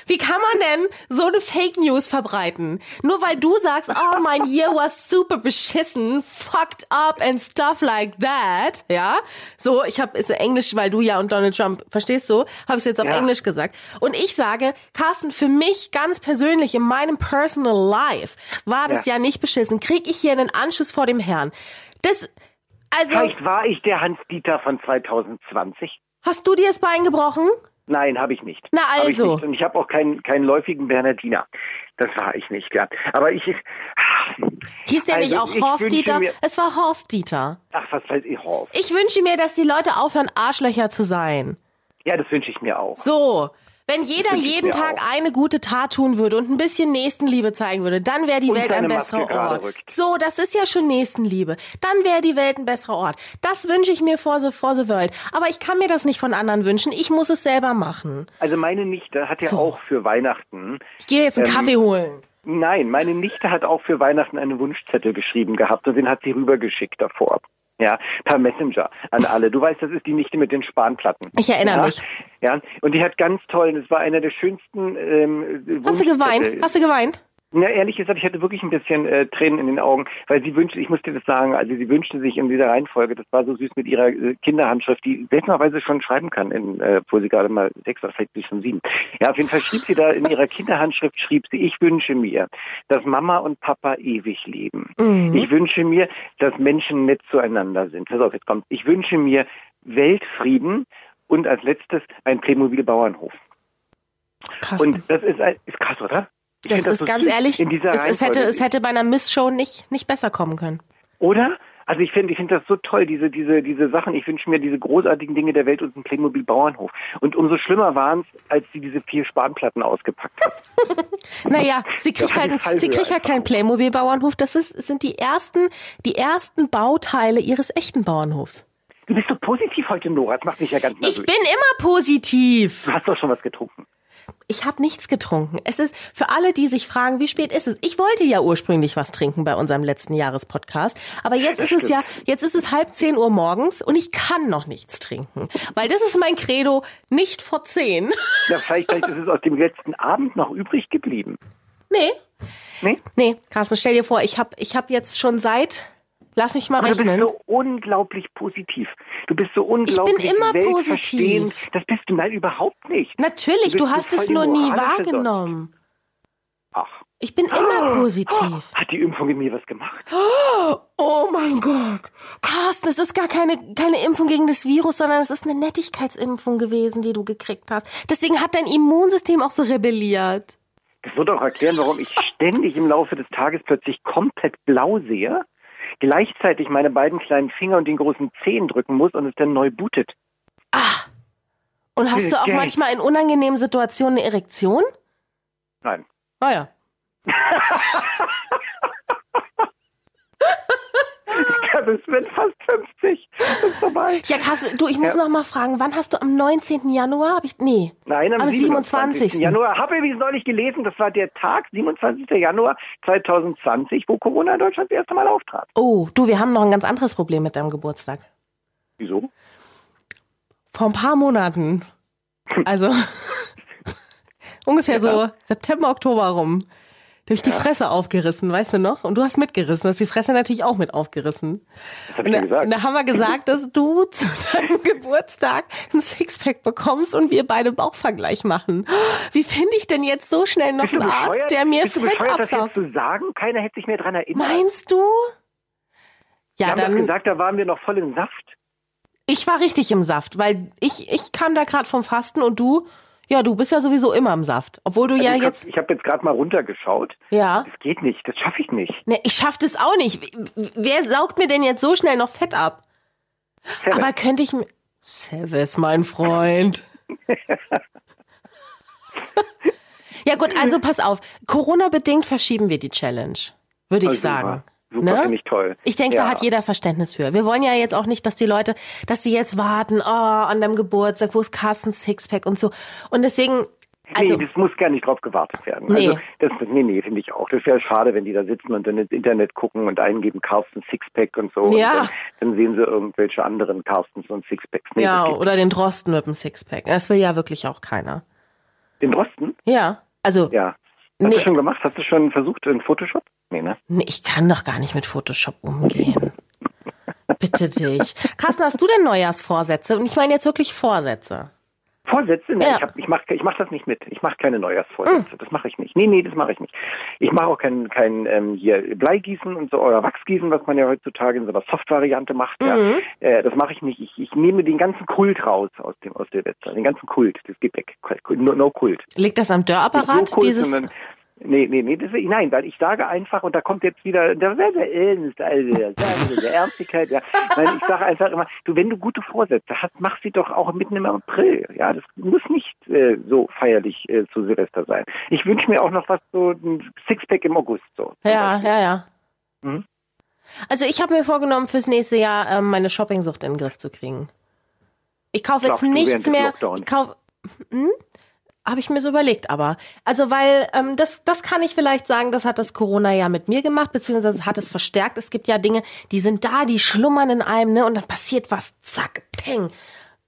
Wie kann man denn so eine Fake News verbreiten? Nur weil du sagst, oh, mein Year was super beschissen, fucked up and stuff like that, ja? So, ich habe ist Englisch, weil du ja und Donald Trump, verstehst du? Habe ich jetzt auf Ja. Englisch gesagt. Und ich sage, Carsten, für mich ganz persönlich in meinem personal life war das ja, Ja. nicht beschissen. Krieg ich hier einen Anschiss vor dem Herrn? Das also Vielleicht war ich der Hans-Dieter von 2020. hast du dir das Bein gebrochen? Nein, habe ich nicht. Na Hab ich also. nicht. Und ich habe auch keinen, keinen läufigen Bernardiner. Das war ich nicht, ja. Aber ich, Hieß der nicht Also, auch ich Horst Dieter? Es war Horst Dieter. ach, was weiß ich, Horst. Ich wünsche mir, dass die Leute aufhören, Arschlöcher zu sein. Ja, das wünsche ich mir auch. So. Wenn jeder jeden Tag auch. eine gute Tat tun würde und ein bisschen Nächstenliebe zeigen würde, dann wäre die Und Welt ein besserer Ort. rückt. So, das ist ja schon Nächstenliebe. Dann wäre die Welt ein besserer Ort. Das wünsche ich mir for the, for the world. Aber ich kann mir das nicht von anderen wünschen. Ich muss es selber machen. Also meine Nichte hat ja So. auch für Weihnachten Ich gehe jetzt einen Ähm, Kaffee holen. Nein, meine Nichte hat auch für Weihnachten einen Wunschzettel geschrieben gehabt und den hat sie rübergeschickt davor. Ja, per Messenger an alle. Du weißt, das ist die Nichte mit den Spanplatten. Ich erinnere ja? mich. Ja, und die hat ganz toll, es war einer der schönsten ähm, Hast du geweint? Hast du geweint? Na, ehrlich gesagt, ich hatte wirklich ein bisschen äh, Tränen in den Augen, weil sie wünschte, ich muss dir das sagen, also sie wünschte sich in dieser Reihenfolge, das war so süß mit ihrer äh, Kinderhandschrift, die seltenerweise schon schreiben kann, in, äh, obwohl sie gerade mal sechs oder vielleicht schon sieben. Ja, auf jeden Fall schrieb sie da in ihrer Kinderhandschrift, schrieb sie, ich wünsche mir, dass Mama und Papa ewig leben. Ich wünsche mir, dass Menschen nett zueinander sind. Pass auf, jetzt kommt. Ich wünsche mir Weltfrieden und als letztes ein Playmobil-Bauernhof. Und das ist, ein, ist krass, oder? Das find ist so ganz ehrlich, es, es, hätte, es hätte bei einer Miss-Show nicht, nicht besser kommen können. Oder? Also ich finde ich finde das so toll, diese, diese, diese Sachen. Ich wünsche mir diese großartigen Dinge der Welt und einen Playmobil-Bauernhof. Und umso schlimmer waren es, als sie diese vier Spanplatten ausgepackt hat. (laughs) Naja, sie kriegt halt, sie kriegt halt keinen Playmobil-Bauernhof. Das ist, sind die ersten, die ersten Bauteile ihres echten Bauernhofs. Du bist so positiv heute, Nora. Das macht mich ja ganz nervös. Ich bin immer positiv. du hast doch schon was getrunken. Ich habe nichts getrunken. Es ist für alle, die sich fragen, wie spät ist es? Ich wollte ja ursprünglich was trinken bei unserem letzten Jahrespodcast, aber jetzt ist es ja, jetzt ist es halb zehn Uhr morgens und ich kann noch nichts trinken, weil das ist mein Credo, nicht vor zehn. (laughs) Ja, vielleicht, vielleicht ist es aus dem letzten Abend noch übrig geblieben. Nee, Nee? nee, Carsten, stell dir vor, ich habe, ich habe jetzt schon seit, lass mich mal Aber du bist rechnen. so unglaublich positiv. Du bist so unglaublich immer weltverstehend. positiv. Das bist du nein überhaupt nicht. Natürlich, Du du hast es nur nie wahrgenommen. Ach. Ich bin immer positiv. Hat die Impfung in mir was gemacht? Oh mein Gott. Carsten, es ist gar keine, keine Impfung gegen das Virus, sondern es ist eine Nettigkeitsimpfung gewesen, die du gekriegt hast. Deswegen hat dein Immunsystem auch so rebelliert. Das wird auch erklären, warum ich ständig im Laufe des Tages plötzlich komplett blau sehe, gleichzeitig meine beiden kleinen Finger und den großen Zehen drücken muss und es dann neu bootet. Und hast du auch Okay. manchmal in unangenehmen Situationen eine Erektion? Nein. Ah ja. (laughs) (laughs) Ja, das wird fast 50. Das ist vorbei. Ja, Carsten, du, ich muss Ja. noch mal fragen, wann hast du am 19. Januar? Hab ich, nee. Nein, am, Am 27. 27. Januar. Habe übrigens neulich gelesen, das war der Tag, 27. Januar 2020, wo Corona in Deutschland das erste Mal auftrat. Oh, du, wir haben noch ein ganz anderes Problem mit deinem Geburtstag. Wieso? Vor ein paar Monaten. (laughs) Also (laughs) ungefähr so September, Oktober rum. Durch die Fresse aufgerissen, weißt du noch? Und du hast mitgerissen. Du hast die Fresse natürlich auch mit aufgerissen. Das Und ich da, ja gesagt. und da haben wir gesagt, dass du (laughs) zu deinem Geburtstag ein Sixpack bekommst und wir beide Bauchvergleich machen. Wie finde ich denn jetzt so schnell noch einen Arzt, der mir Bist Fett bescheuert, das jetzt absaugt? zu sagen? Keiner hätte sich mehr dran erinnert. Meinst du? Wir Ja, haben doch dann. gesagt, da waren wir noch voll im Saft. Ich war richtig im Saft, weil ich, ich kam da gerade vom Fasten und du, ja, du bist ja sowieso immer im Saft. Obwohl du Also ja ich jetzt, Hab, ich habe jetzt gerade mal runtergeschaut. ja. Das geht nicht, das schaffe ich nicht. Ne, ich schaff das auch nicht. Wer saugt mir denn jetzt so schnell noch Fett ab? Seven. Aber könnte ich mir. Sevis, mein Freund. (laughs) ja gut, also pass auf. Corona-bedingt verschieben wir die Challenge. Würde ich Also sagen. Super, super finde ich toll. Ich denke, ja. da hat jeder Verständnis für. Wir wollen ja jetzt auch nicht, dass die Leute, dass sie jetzt warten, oh, an deinem Geburtstag, wo ist Carsten Sixpack und so. Und deswegen, also, nee, das muss gar nicht drauf gewartet werden. Nee. Also das, nee, nee, finde ich auch. Das wäre schade, wenn die da sitzen und dann ins Internet gucken und eingeben Carsten Sixpack und so. Ja. Und dann, dann sehen sie irgendwelche anderen Carstens und Sixpacks. Nee, ja, oder den Drosten mit dem Sixpack. Das will ja wirklich auch keiner. Den Drosten? Ja, also Ja. Hast Nee. du schon gemacht? Hast du schon versucht in Photoshop? Nee, ne? nee, ich kann doch gar nicht mit Photoshop umgehen. Bitte dich. Carsten, hast du denn Neujahrsvorsätze? Und ich meine jetzt wirklich Vorsätze. Vorsätze? Nein, Ja. ich, hab, ich mache ich mach das nicht mit. Ich mache keine Neujahrsvorsätze. Das mache ich nicht. Nee, nee, das mache ich nicht. Ich mache auch kein, kein ähm, hier Bleigießen und so oder Wachsgießen, was man ja heutzutage in so einer Soft-Variante macht. Ja. Äh, das mache ich nicht. Ich, ich nehme den ganzen Kult raus aus dem aus der Website. Den ganzen Kult. Das geht weg. No, no Kult. Liegt das am Dörrapparat? Kult, dieses sondern- Nee, nee, nee, das, nein, weil ich sage einfach, und da kommt jetzt wieder, der sehr, sehr ernst, also, der, der Ernstigkeit, ja. Nein, ich sage einfach immer, du, wenn du gute Vorsätze hast, mach sie doch auch mitten im April, ja. Das muss nicht äh, so feierlich äh, zu Silvester sein. Ich wünsche mir auch noch was, so ein Sixpack im August, so. Ja, ja, ja. Mhm. Also ich habe mir vorgenommen, fürs nächste Jahr ähm, meine Shoppingsucht in den Griff zu kriegen. Ich kaufe jetzt nichts mehr. Ich kaufe, hm? Habe ich mir so überlegt, aber also weil ähm, das das kann ich vielleicht sagen, das hat das Corona ja mit mir gemacht, beziehungsweise hat es verstärkt. Es gibt ja Dinge, die sind da, die schlummern in einem, ne, und dann passiert was, zack, peng.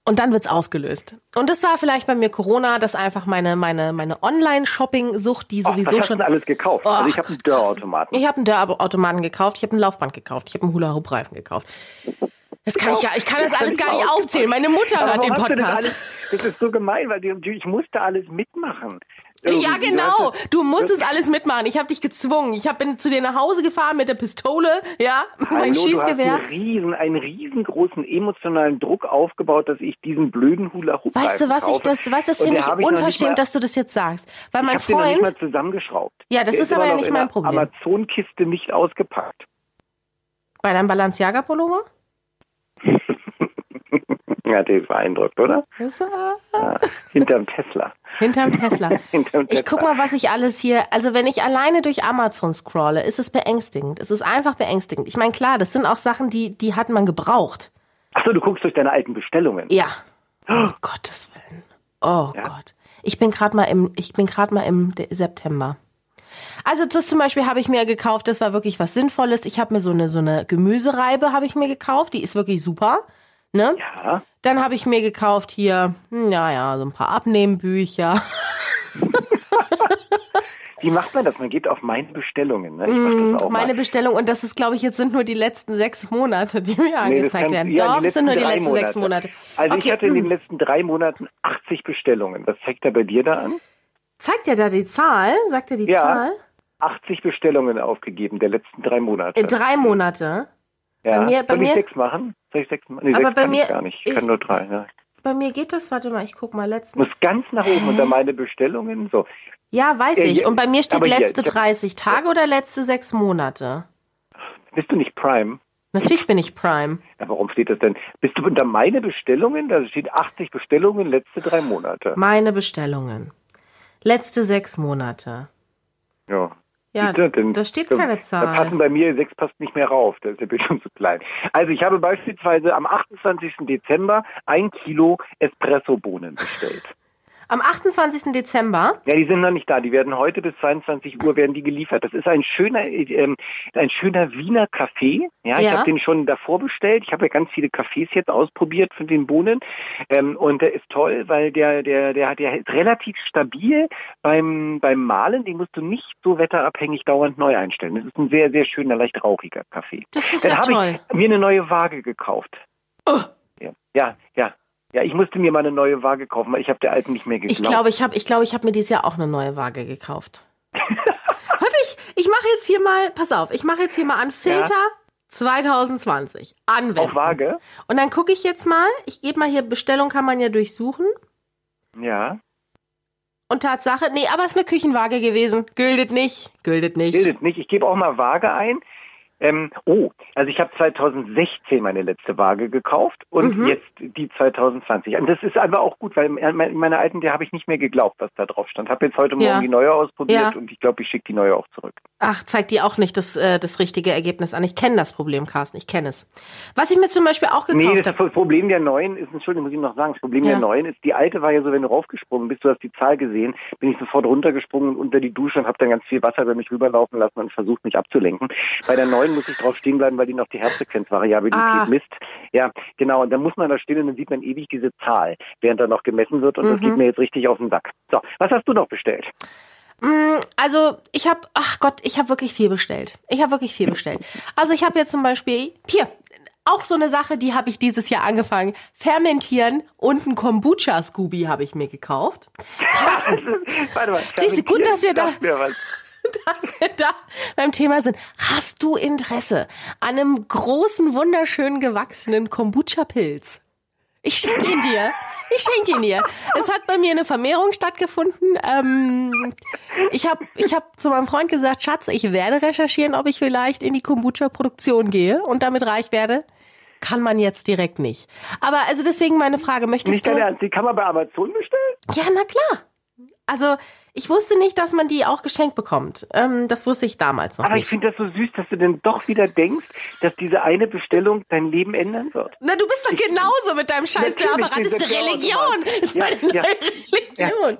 Und dann wird's ausgelöst. Und das war vielleicht bei mir Corona, dass einfach meine meine meine Online-Shopping-Sucht, die sowieso was hast du schon alles gekauft? also ich Och, habe einen Dörrautomaten. ich habe einen Dörrautomaten gekauft, ich habe ein Laufband gekauft, ich habe einen Hula-Hoop-Reifen gekauft. Das kann ich ja, ich kann das Das alles kann gar ich nicht aufzählen. Meine Mutter hört den das Podcast. alles- Das ist so gemein, weil ich musste alles mitmachen. Ja, Irgendwie, genau. weißt Du musstest alles mitmachen. Ich habe dich gezwungen. Ich hab, bin zu dir nach Hause gefahren mit der Pistole, ja, (laughs) mit meinem Hallo, du hast Schießgewehr. einen, riesen, einen riesengroßen emotionalen Druck aufgebaut, dass ich diesen blöden Hula Hoop Weißt du, was ich kaufe. das, weißt, das finde ich unverschämt, mal- dass du das jetzt sagst. Weil mein ich habe den noch nicht Freund, mal zusammengeschraubt. Ja, das Der ist aber ja nicht in mein Problem. Amazon-Kiste nicht ausgepackt. bei deinem Balenciaga-Pullover? (laughs) Ja, der ist beeindruckt, oder? Das, äh, Hinterm Tesla. hinterm Tesla. (laughs) Hinterm Ich Tesla. guck mal, was ich alles hier, also wenn ich alleine durch Amazon scrolle, ist es beängstigend. Es ist einfach beängstigend. Ich meine, klar, das sind auch Sachen, die, die hat man gebraucht. Achso, du guckst durch deine alten Bestellungen. Ja. Um Gottes Willen. Oh Ja. Gott. Ich bin gerade mal im, ich bin gerade mal im September. Also das zum Beispiel habe ich mir gekauft, das war wirklich was Sinnvolles. Ich habe mir so eine, so eine Gemüsereibe habe ich mir gekauft, die ist wirklich super. Ne? Ja. Dann habe ich mir gekauft hier, hm, ja, ja, so ein paar Abnehmbücher. (laughs) Wie macht man das? Man geht auf meine Bestellungen. Ne? Mm, Meine mal. Bestellung, und das ist, glaube ich, jetzt sind nur die letzten sechs Monate, die mir Nee, angezeigt kann- werden. ja, Doch, es sind nur die letzten sechs Monate. Also okay. ich hatte in den hm. letzten drei Monaten 80 Bestellungen. Was zeigt er bei dir da an? Zeigt er da die Zahl? Sagt er die Ja. Zahl? 80 Bestellungen aufgegeben der letzten drei Monate. In drei Monate. ja. bei mir- bei Soll ich mir- sechs machen? Soll ich sechs machen? Nee, Aber sechs kann mir- ich gar nicht. Ich ich- kann nur drei. Ne? Bei mir geht das, warte mal, ich guck mal, letzten. Muss ganz nach oben unter meine Bestellungen. So. Ja, weiß Äh, ich. Und bei mir steht hier, letzte ich hab- 30 Tage oder letzte sechs Monate. Bist du nicht Prime? Natürlich bin ich Prime. Ja, warum steht das denn? Bist du unter meine Bestellungen? Da steht 80 Bestellungen letzte drei Monate. Meine Bestellungen. Letzte sechs Monate. Ja. Ja, denn- da steht da- keine Da Zahl. passen bei mir sechs passt nicht mehr rauf. Da ist der Bildschirm zu klein. Also ich habe beispielsweise am 28. Dezember ein Kilo Espresso-Bohnen bestellt. (laughs) Am 28. Dezember. Ja, die sind noch nicht da. Die werden heute bis 22 Uhr werden die geliefert. Das ist ein schöner, ähm, ein schöner Wiener Kaffee. Ja, ich Ja. habe den schon davor bestellt. Ich habe ja ganz viele Kaffees jetzt ausprobiert von den Bohnen. Ähm, und der ist toll, weil der, der, der hat, ist relativ stabil beim, beim Mahlen. Den musst du nicht so wetterabhängig dauernd neu einstellen. Das ist ein sehr, sehr schöner, leicht rauchiger Kaffee. Das ist Dann ja habe ich mir eine neue Waage gekauft. Oh. Ja, ja, ja. Ja, ich musste mir mal eine neue Waage kaufen, weil ich habe der alten nicht mehr geglaubt. Ich glaube, ich habe ich glaube, ich hab mir dieses Jahr auch eine neue Waage gekauft. (laughs) Warte, ich, ich mache jetzt hier mal, pass auf, ich mache jetzt hier mal an Filter 2020 anwenden. Auf Waage? Und dann gucke ich jetzt mal, ich gebe mal hier, Bestellung kann man ja durchsuchen. Ja. Und Tatsache, nee, aber es ist eine Küchenwaage gewesen. Gültet nicht, gültet nicht. Bildet nicht. Ich gebe auch mal Waage ein. Ähm, oh, also ich habe 2016 meine letzte Waage gekauft und Mhm. jetzt die 2020. Und das ist aber auch gut, weil in meiner alten, der habe ich nicht mehr geglaubt, was da drauf stand. Habe jetzt heute Morgen Ja. die neue ausprobiert Ja. und ich glaube, ich schicke die neue auch zurück. Ach, zeigt die auch nicht das, äh, das richtige Ergebnis an. Ich kenne das Problem, Carsten, ich kenne es. Was ich mir zum Beispiel auch Nee, gekauft das habe. Problem der neuen ist, Entschuldigung, muss ich noch sagen, das Problem Ja. der neuen ist, die alte war ja so, wenn du raufgesprungen bist, du hast die Zahl gesehen, bin ich sofort runtergesprungen und unter die Dusche und habe dann ganz viel Wasser über mich rüberlaufen lassen und versucht, mich abzulenken. Bei der neuen neun muss ich drauf stehen bleiben, weil die noch die Herzfrequenzvariabilität Ah. misst. Ja, genau. Und dann muss man da stehen und dann sieht man ewig diese Zahl, während da noch gemessen wird. Und das Mhm. geht mir jetzt richtig auf den Sack. So, was hast du noch bestellt? Mm, Also ich habe, ach Gott, ich habe wirklich viel bestellt. Ich habe wirklich viel bestellt. Also ich habe jetzt zum Beispiel hier auch so eine Sache, die habe ich dieses Jahr angefangen. Fermentieren und ein Kombucha Scooby habe ich mir gekauft. (laughs) Warte mal. Siehst du, gut, dass wir da-. Dass wir da beim Thema sind. Hast du Interesse an einem großen, wunderschön gewachsenen Kombucha-Pilz? Ich schenke ihn dir. Ich schenke ihn dir. Es hat bei mir eine Vermehrung stattgefunden. Ähm, ich habe ich hab zu meinem Freund gesagt, Schatz, ich werde recherchieren, ob ich vielleicht in die Kombucha-Produktion gehe und damit reich werde. Kann man jetzt direkt nicht. Aber also deswegen meine Frage, möchtest Nicht du... dein Ernst, die kann man bei Amazon bestellen? Ja, na klar. Also ich wusste nicht, dass man die auch geschenkt bekommt. Ähm, das wusste ich damals noch Aber ich nicht. finde das so süß, dass du denn doch wieder denkst, dass diese eine Bestellung dein Leben ändern wird. Na, du bist doch genauso mit deinem Scheiß Apparat. Das ist eine ich Religion. Das ist Ja, meine ja. neue Religion.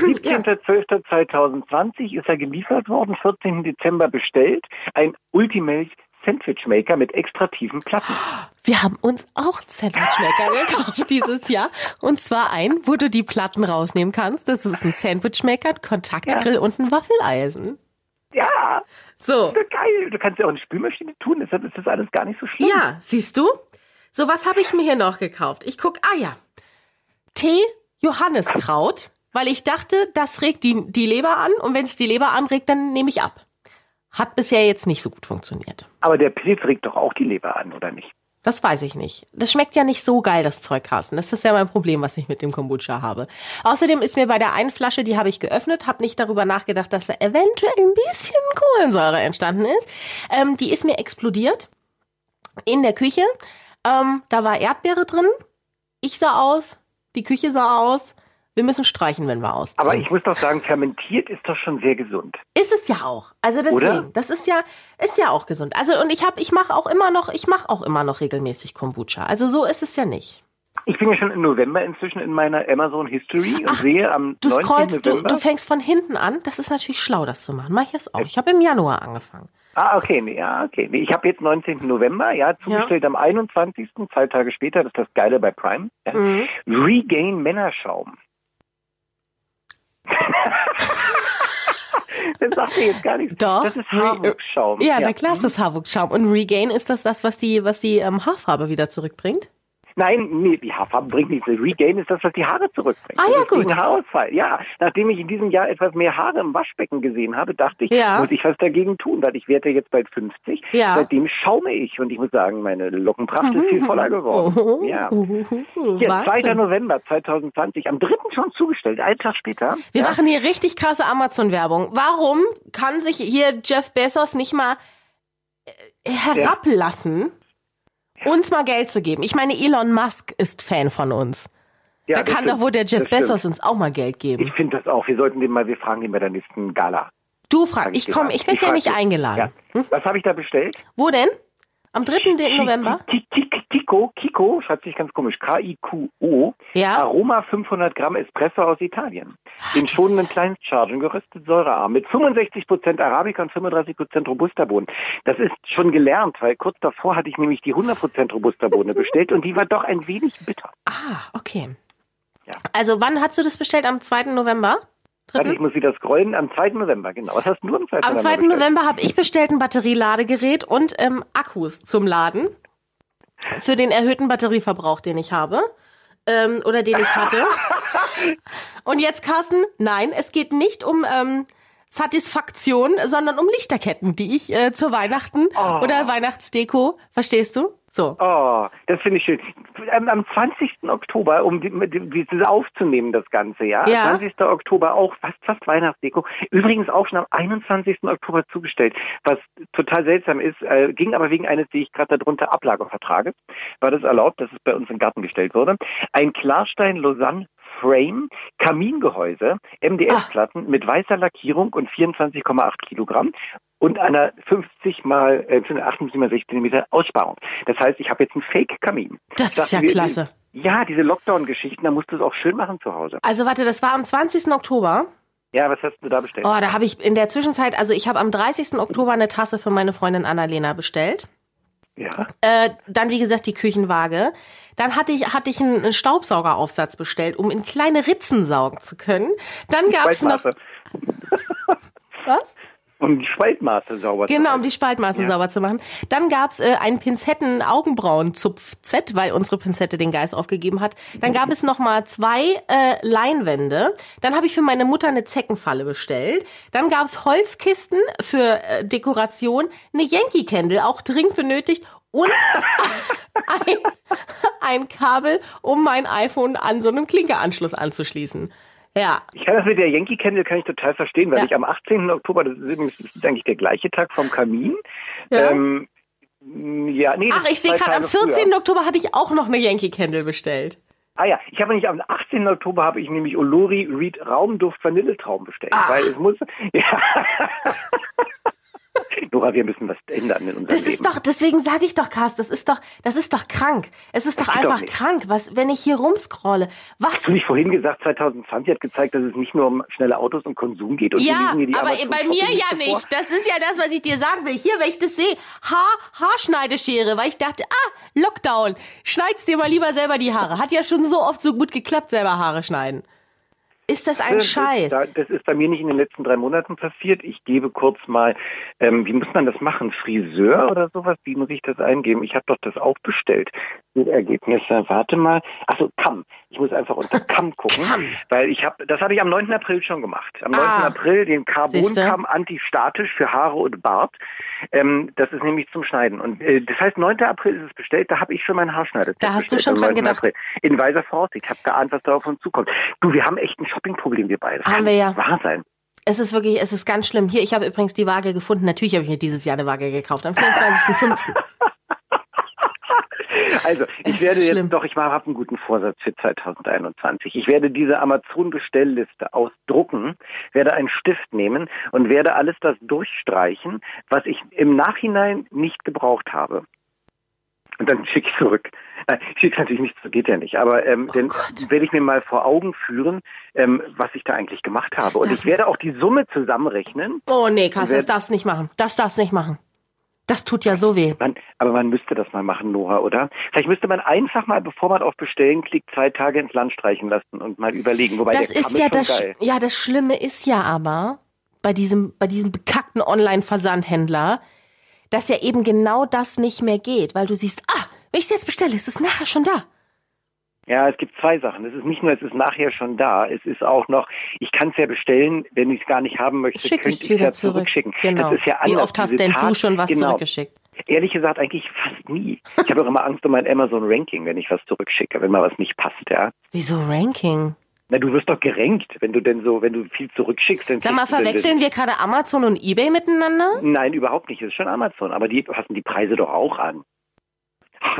17.12.2020 ist er geliefert worden, 14. Dezember bestellt. Ein Ultimate Sandwich Maker mit extra tiefen Platten. Wir haben uns auch Sandwichmaker gekauft (laughs) dieses Jahr. Und zwar ein, wo du die Platten rausnehmen kannst. Das ist ein Sandwichmaker, ein Kontaktgrill und ein Waffeleisen. Ja, So. geil. Du kannst ja auch eine Spülmaschine tun, deshalb ist das alles gar nicht so schlimm. Ja, siehst du? So, was habe ich mir hier noch gekauft? Ich guck, ah ja. Tee Johanniskraut, weil ich dachte, das regt die, die Leber an und wenn es die Leber anregt, dann nehme ich ab. Hat bisher jetzt nicht so gut funktioniert. Aber der Pilz regt doch auch die Leber an, oder nicht? Das weiß ich nicht. Das schmeckt ja nicht so geil, das Zeug, Carsten. Das ist ja mein Problem, was ich mit dem Kombucha habe. Außerdem ist mir bei der einen Flasche, die habe ich geöffnet, habe nicht darüber nachgedacht, dass da eventuell ein bisschen Kohlensäure entstanden ist. Ähm, die ist mir explodiert in der Küche. Ähm, da war Erdbeere drin. Ich sah aus, die Küche sah aus. Wir müssen streichen, wenn wir ausziehen. Aber ich muss doch sagen, fermentiert ist doch schon sehr gesund. Ist es ja auch. Also deswegen, Oder? das ist ja ist ja auch gesund. Also und ich habe ich mache auch immer noch, ich mache auch immer noch regelmäßig Kombucha. Also so ist es ja nicht. Ich bin ja schon im November inzwischen in meiner Amazon History und Ach, sehe am Du 19. scrollst, du, November. du fängst von hinten an. Das ist natürlich schlau, das zu machen. Mach ich das auch. Ich habe im Januar angefangen. Ah, okay, nee, ja, okay. Nee, ich habe jetzt 19. November, ja, zugestellt am 21. Zwei Tage später, das ist das Geile bei Prime. Ja. Mhm. Regain Männerschaum. (laughs) das sagt mir jetzt gar nichts. Doch. Das ist Re- Haarwuchsschaum. Ja, na klar ist das Haarwuchsschaum. Und Regain ist das das, was die, was die ähm, Haarfarbe wieder zurückbringt? Nein, nee, die Haarfarbe bringt nichts. Regain ist das, was die Haare zurückbringt. Ah, ja, gut. Haarausfall. Ja, nachdem ich in diesem Jahr etwas mehr Haare im Waschbecken gesehen habe, dachte ich, Ja. muss ich was dagegen tun, weil ich werde jetzt bald 50. Ja. Seitdem schaume ich und ich muss sagen, meine Lockenpracht ist viel (laughs) voller geworden. Ja. Hier, 2. Wahnsinn. November 2020, am 3. schon zugestellt, einen Tag später. Wir ja, machen hier richtig krasse Amazon-Werbung. Warum kann sich hier Jeff Bezos nicht mal äh, herablassen, uns mal Geld zu geben? Ich meine, Elon Musk ist Fan von uns. ja, da kann stimmt. doch wohl der Jeff. Bezos uns auch mal Geld geben. Ich finde das auch. Wir sollten den mal, wir fragen ihn bei der nächsten Gala. Du fragst, ich komme, ich werde ja nicht eingeladen. Ja. Was habe ich da bestellt? Wo denn? Am 3. De- November? Ki- Ki- Ki- Kiko, Kiko, schreibt sich ganz komisch, K-I-Q-O, Ja. Aroma 500 Gramm Espresso aus Italien. In schonenden Kleinstchargen, geröstet säurearm, mit 65% Arabica und 35% Robusta-Bohnen. Das ist schon gelernt, weil kurz davor hatte ich nämlich die 100% Robusta-Bohne (laughs) bestellt und die war doch ein wenig bitter. Ah, okay. Ja. Also wann hast du das bestellt? Am 2. November? Warte, ich 3. muss wieder scrollen, am 2. November, genau. Was hast du am 2. Am 2. bestellt? November habe ich bestellt ein Batterieladegerät und ähm, Akkus zum Laden für den erhöhten Batterieverbrauch, den ich habe ähm, oder den ich hatte. (laughs) Und jetzt, Carsten, nein, es geht nicht um ähm, Satisfaktion, sondern um Lichterketten, die ich äh, zur Weihnachten Oh. oder Weihnachtsdeko, verstehst du? So. Oh, das finde ich schön. Am, am 20. Oktober, um dieses aufzunehmen, das Ganze, ja? Ja. 20. Oktober auch fast, fast Weihnachtsdeko. Übrigens auch schon am 21. Oktober zugestellt. Was total seltsam ist, äh, ging aber wegen eines, die ich gerade darunter Ablagervertrages, war das erlaubt, dass es bei uns in den Garten gestellt wurde. Ein Klarstein Lausanne Frame, Kamingehäuse, MDF-Platten mit weißer Lackierung und 24,8 Kilogramm und einer 50 mal äh, 58 mal 16 Meter Aussparung. Das heißt, ich habe jetzt einen Fake-Kamin. Das ist ja wir, klasse. Ja, diese Lockdown-Geschichten, da musst du es auch schön machen zu Hause. Also warte, das war am 20. Oktober. Ja, was hast du da bestellt? Oh, da habe ich in der Zwischenzeit, also ich habe am 30. Oktober eine Tasse für meine Freundin Annalena bestellt. Ja. Äh, dann, wie gesagt, die Küchenwaage. Dann hatte ich, hatte ich einen Staubsaugeraufsatz bestellt, um in kleine Ritzen saugen zu können. Dann gab's noch. Spaltmaße. Was? Um die Spaltmaße sauber zu Genau, um die Spaltmaße Ja. sauber zu machen. Dann gab's äh, ein Pinzetten-Augenbrauen-Zupf-Set, weil unsere Pinzette den Geist aufgegeben hat. Dann gab es noch mal zwei äh, Leinwände. Dann habe ich für meine Mutter eine Zeckenfalle bestellt. Dann gab's Holzkisten für äh, Dekoration, eine Yankee Candle, auch dringend benötigt. Und (laughs) ein, ein Kabel, um mein iPhone an so einem Klinkeanschluss anzuschließen. Ja, Ich kann das mit der Yankee Candle kann ich total verstehen, weil Ja. ich am 18. Oktober, das ist, das ist eigentlich der gleiche Tag vom Kamin. Ja. Ähm, ja, nee, Ach, ich sehe gerade, am Tage 14. früher. Oktober hatte ich auch noch eine Yankee Candle bestellt. Ah ja, ich habe nicht am 18. Oktober habe ich nämlich Olori Reed Raumduft Vanilletraum bestellt, Ach. weil es muss (laughs) ja. (laughs) Nora, wir müssen was ändern in unserem Das Leben. ist doch, deswegen sage ich doch, Carsten, das ist doch, das ist doch krank. Es ist doch geht einfach krank, was, wenn ich hier rumscrolle. Was? Hast du nicht vorhin gesagt, 2020 hat gezeigt, dass es nicht nur um schnelle Autos und Konsum geht? Und Ja, aber bei mir ja Liste nicht. Das ist ja das, was ich dir sagen will. Hier, wenn ich das sehe, Haar, Haarschneideschere, weil ich dachte, ah, Lockdown, schneid's dir mal lieber selber die Haare. Hat ja schon so oft so gut geklappt, selber Haare schneiden. Ist das ein Das- Scheiß? Das, das ist bei mir nicht in den letzten drei Monaten passiert. Ich gebe kurz mal, ähm, wie muss man das machen? Friseur oder sowas? Wie muss ich das eingeben? Ich habe doch das auch bestellt. Die Ergebnisse, warte mal. Achso, Kamm. Ich muss einfach unter (laughs) Kamm gucken, Kamm. weil ich habe, das habe ich am 9. April schon gemacht. Am 9. Ah. April den? Carbon-Kamm antistatisch für Haare und Bart. Ähm, das ist nämlich zum Schneiden. Und äh, das heißt, 9. April ist es bestellt. Da habe ich schon meinen Haarschneider. Da hast du schon dran 9. gedacht. April. In weiser Voraussicht. Ich habe geahnt, was da auf uns zukommt. Du, wir haben echt ein Shoppingproblem, wir beide. Haben wir ja. wahr sein. Es ist wirklich, es ist ganz schlimm. Hier, ich habe übrigens die Waage gefunden. Natürlich habe ich mir dieses Jahr eine Waage gekauft. Am 24.05. (laughs) (laughs) Also, ich Es werde jetzt schlimm. doch, ich habe einen guten Vorsatz für 2021. Ich werde diese Amazon-Bestellliste ausdrucken, werde einen Stift nehmen und werde alles das durchstreichen, was ich im Nachhinein nicht gebraucht habe. Und dann schicke ich zurück. Nein, ich schicke natürlich nicht geht ja nicht. Aber ähm, dann Oh Gott. werde ich mir mal vor Augen führen, ähm, was ich da eigentlich gemacht habe. Und ich werde auch die Summe zusammenrechnen. Oh nee, Carsten, das darfst nicht machen. Das darfst du nicht machen. Das tut ja so weh. Man, aber man müsste das mal machen, Nora, oder? Vielleicht müsste man einfach mal, bevor man auf Bestellen klickt, zwei Tage ins Land streichen lassen und mal überlegen. Wobei Das ist ja das, geil. ja, das Schlimme ist ja aber bei diesem, bei diesem bekackten Online-Versandhändler, dass ja eben genau das nicht mehr geht, weil du siehst, ah, wenn ich es jetzt bestelle, ist es nachher schon da. Ja, es gibt zwei Sachen. Es ist nicht nur, es ist nachher schon da. Es ist auch noch, ich kann es ja bestellen, wenn ich es gar nicht haben möchte, Schick könnte ich es ja zurück. zurückschicken. Genau. Das ist ja Wie oft hast denn du Tat- schon was genau. zurückgeschickt? Ehrlich gesagt, eigentlich fast nie. Ich habe auch immer Angst um mein Amazon-Ranking, wenn ich was zurückschicke, wenn mal was nicht passt, ja. Wieso Ranking? Na, du wirst doch gerankt, wenn du denn so, wenn du viel zurückschickst. Dann Sag mal, du verwechseln wir gerade Amazon und Ebay miteinander? Nein, überhaupt nicht. Es ist schon Amazon, aber die passen die Preise doch auch an.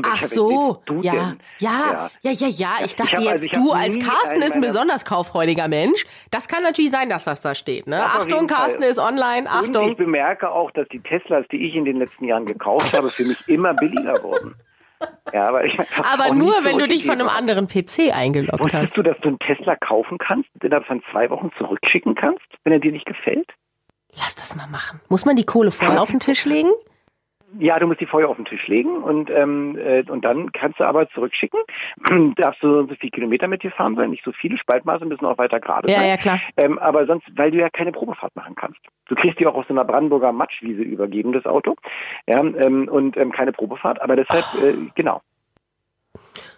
Ach so, ja, denn? ja, ja, ja, ja. Ich dachte hab- jetzt, also ich du als Carsten ist ein besonders kaufreudiger Mensch. Das kann natürlich sein, dass das da steht. Ne? Achtung, Carsten Fall. ist online. Und ich Achtung. bemerke auch, dass die Teslas, die ich in den letzten Jahren gekauft habe, für mich immer billiger wurden. Ja, aber ich Aber nur, wenn du dich von einem anderen PC eingeloggt habe. hast. Wusstest du, dass du einen Tesla kaufen kannst, und innerhalb von zwei Wochen zurückschicken kannst, wenn er dir nicht gefällt? Lass das mal machen. Muss man die Kohle vorher auf den Tisch legen? Ja, du musst die vorher auf den Tisch legen und ähm, äh, und dann kannst du aber zurückschicken. (clears throat) Darfst du so viel Kilometer mit dir fahren sein, nicht so viele Spaltmaße müssen auch weiter gerade Ja, sein. ja, klar. Ähm, aber sonst, weil du ja keine Probefahrt machen kannst. Du kriegst die auch aus so einer Brandenburger Matschwiese übergeben, das Auto. Ja, ähm, und ähm, keine Probefahrt, aber deshalb, äh, genau.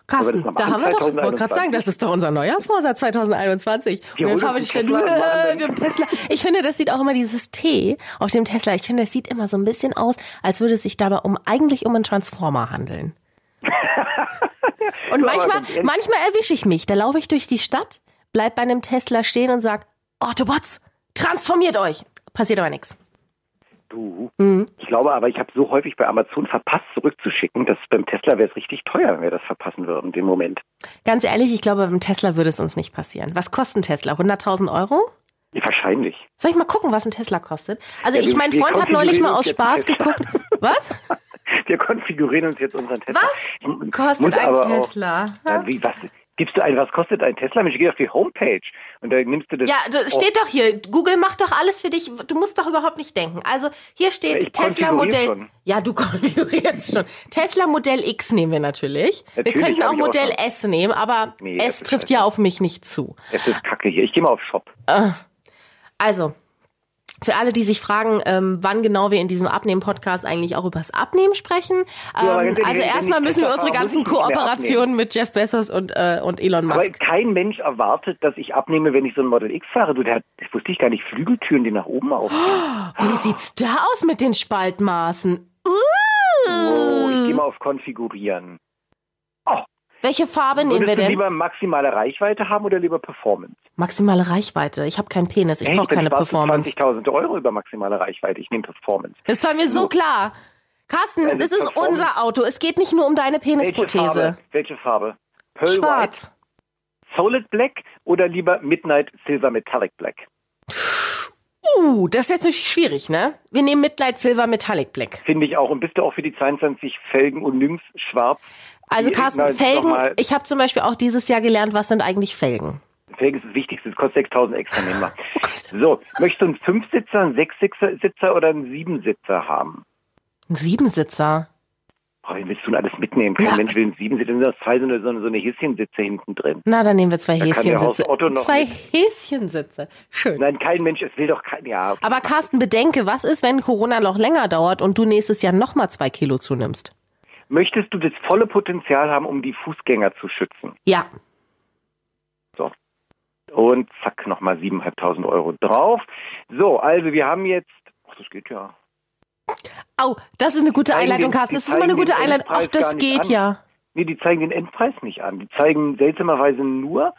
Carsten, da machen, haben wir doch, wollte gerade 2021. sagen, das ist doch unser Neujahrsvorsatz 2021. Und dann fahren wir die dann- wir haben Tesla. Ich finde, das sieht auch immer dieses T auf dem Tesla. Ich finde, das sieht immer so ein bisschen aus, als würde es sich dabei um, eigentlich um einen Transformer handeln. (laughs) Und manchmal, manchmal erwische ich mich. Da laufe ich durch die Stadt, bleib bei einem Tesla stehen und sag, Autobots, transformiert euch. Passiert aber nichts. Du, Mhm. ich glaube aber, ich habe so häufig bei Amazon verpasst, zurückzuschicken, dass beim Tesla wäre es richtig teuer, wenn wir das verpassen würden, den Moment. Ganz ehrlich, ich glaube, beim Tesla würde es uns nicht passieren. Was kostet ein Tesla? 100.000 Euro? Ja, wahrscheinlich. Soll ich mal gucken, was ein Tesla kostet? Also Ja, ich, mein Freund hat neulich mal aus Spaß geguckt. Was? (laughs) Wir konfigurieren uns jetzt unseren Tesla. Was kostet ein Tesla? Auch, ja, wie, was, gibst du ein, was kostet ein Tesla? Mensch, geh auf die Homepage und da nimmst du das. Ja, da steht doch hier, Google macht doch alles für dich. Du musst doch überhaupt nicht denken. Also hier steht Ja, ich Tesla Modell. Ja, du (laughs) konfigurierst schon. Tesla Modell X nehmen wir natürlich. Natürlich wir könnten auch ich auch Modell schon. S nehmen, aber Nee, das S trifft ja auf mich nicht zu. Es ist kacke hier. Ich gehe mal auf Shop. Also, für alle, die sich fragen, ähm, wann genau wir in diesem Abnehmen-Podcast eigentlich auch über das Abnehmen sprechen. Ja, aber Ähm, also erstmal müssen wir unsere ganzen Kooperationen mit Jeff Bezos und, äh, und Elon Aber Musk. kein Mensch erwartet, dass ich abnehme, wenn ich so ein Model X fahre. Du, der hat, das wusste ich gar nicht, Flügeltüren, die nach oben aufgehen. (gasps) Wie sieht's da aus mit den Spaltmaßen? Uh, Oh, ich gehe mal auf Konfigurieren. Welche Farbe nehmen wir Würdest du denn? lieber maximale Reichweite haben oder lieber Performance? Maximale Reichweite. Ich habe keinen Penis, ich Hey, brauche keine Performance. 20.000 Euro über maximale Reichweite. Ich nehme Performance. Das war mir so klar. Carsten, Also das ist unser Auto. Es geht nicht nur um deine Welche Penisprothese. Farbe? Welche Farbe? Pearl Schwarz. White, Solid Black oder lieber Midnight Silver Metallic Black? Uh, das ist jetzt natürlich schwierig, ne? Wir nehmen Midnight Silver Metallic Black. Finde ich auch. Und bist du auch für die 22 Felgen und Nymphs schwarz? Also Carsten, Felgen, ich habe zum Beispiel auch dieses Jahr gelernt, was sind eigentlich Felgen? Felgen ist das Wichtigste. Das kostet 6000 extra. Nehmen wir. (laughs) Oh So, möchtest du einen Fünfsitzer, einen Sechssitzer Sitzer oder einen Siebensitzer haben? Ein Siebensitzer. Oh, willst du denn alles mitnehmen? Kein Ja. Mensch will einen Siebensitzer. Da sind noch zwei so eine, so eine, Häschensitze hinten drin. Na, dann nehmen wir zwei Häschensitze. Zwei mit. Häschensitze. Schön. Nein, kein Mensch, es will doch kein, ja. Aber Carsten, bedenke, was ist, wenn Corona noch länger dauert und du nächstes Jahr nochmal zwei Kilo zunimmst? Möchtest du das volle Potenzial haben, um die Fußgänger zu schützen? Ja. So. Und zack, nochmal 7.500 Euro drauf. So, also wir haben jetzt, ach, das geht ja. Au, das ist eine gute zeigen Einleitung, den- Carsten. Das ist immer eine gute Einleitung. Ach, das geht an. ja. Nee, die zeigen den Endpreis nicht an. Die zeigen seltsamerweise nur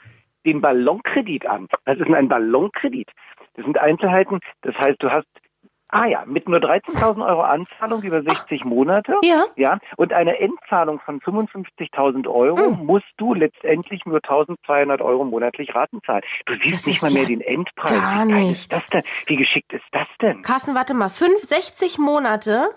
den Ballonkredit an. Was ist ein Ballonkredit? Das sind Einzelheiten, das heißt, du hast, ah ja, mit nur 13.000 Euro Anzahlung über 60 Monate. Ja. Ja, und eine Endzahlung von 55.000 Euro Hm. musst du letztendlich nur 1.200 Euro monatlich Raten zahlen. Du siehst Das nicht mal mehr ja den Endpreis. gar Wie geil nichts. ist das denn? Wie geschickt ist das denn? Carsten, warte mal. Fünf, 60 Monate?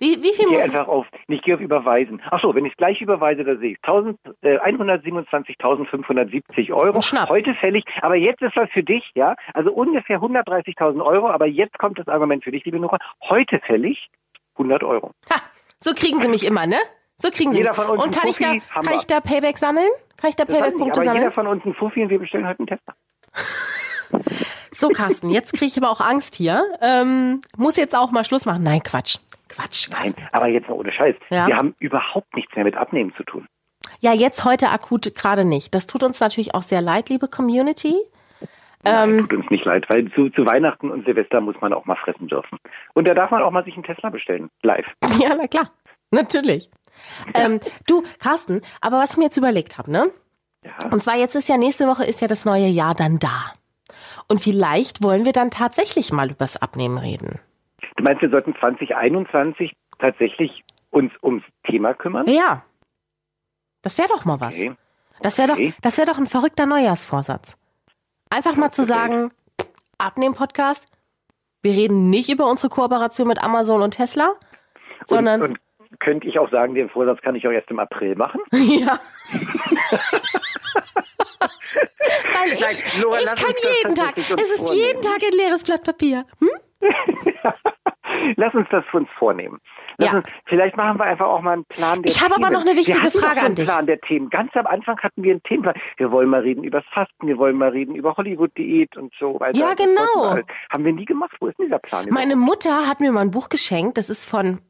Wie, wie viel Ich gehe muss einfach auf, ich gehe auf Überweisen. Ach so, wenn ich es gleich überweise, da sehe ich 1000, äh, 127.570 Euro. Schnapp. Heute fällig. Aber jetzt ist was für dich, ja? Also ungefähr 130.000 Euro. Aber jetzt kommt das Argument für dich, liebe Nora. Heute fällig 100 Euro. Ha, so kriegen sie mich immer, ne? So kriegen sie Jeder mich. von uns Und kann ich, da, Fuffi, kann ich da Payback sammeln? Kann ich da Das Payback-Punkte aber jeder sammeln? von uns ein Fuffi und wir bestellen heute einen Tester. (laughs) So, Carsten, jetzt kriege ich aber auch Angst hier. Ähm, muss jetzt auch mal Schluss machen. Nein, Quatsch. Quatsch. Nein, aber jetzt mal ohne Scheiß. Ja. Wir haben überhaupt nichts mehr mit Abnehmen zu tun. Ja, jetzt heute akut gerade nicht. Das tut uns natürlich auch sehr leid, liebe Community. Nein, Ähm, tut uns nicht leid, weil zu, zu Weihnachten und Silvester muss man auch mal fressen dürfen. Und da darf man auch mal sich einen Tesla bestellen. Live. (laughs) Ja, na klar. Natürlich. (laughs) Ähm, du, Carsten, aber was ich mir jetzt überlegt habe, ne? Ja. Und zwar jetzt ist ja nächste Woche ist ja das neue Jahr dann da. Und vielleicht wollen wir dann tatsächlich mal übers Abnehmen reden. Du meinst, wir sollten 2021 tatsächlich uns ums Thema kümmern? Ja. Das wäre doch mal was. Okay. Das wäre Okay. doch, das wäre doch ein verrückter Neujahrsvorsatz. Einfach mal zu sagen, Abnehmen-Podcast, wir reden nicht über unsere Kooperation mit Amazon und Tesla, sondern, Und, und könnte ich auch sagen, den Vorsatz kann ich auch erst im April machen? (laughs) ja. (laughs) Weil ich, Nein, Nora, ich kann jeden Tag, es ist vornehmen. jeden Tag ein leeres Blatt Papier. Hm? (laughs) Lass uns das für uns vornehmen. Ja. uns, vielleicht machen wir einfach auch mal einen Plan der Ich habe aber noch eine wichtige Frage an einen dich. Plan der Themen. Ganz am Anfang hatten wir einen Themenplan. Wir wollen mal reden über das Fasten, wir wollen mal reden über Hollywood-Diät und so weiter. Ja, genau. halt. Haben wir nie gemacht. Wo ist denn dieser Plan? Meine Mutter hat mir mal ein Buch geschenkt, das ist von.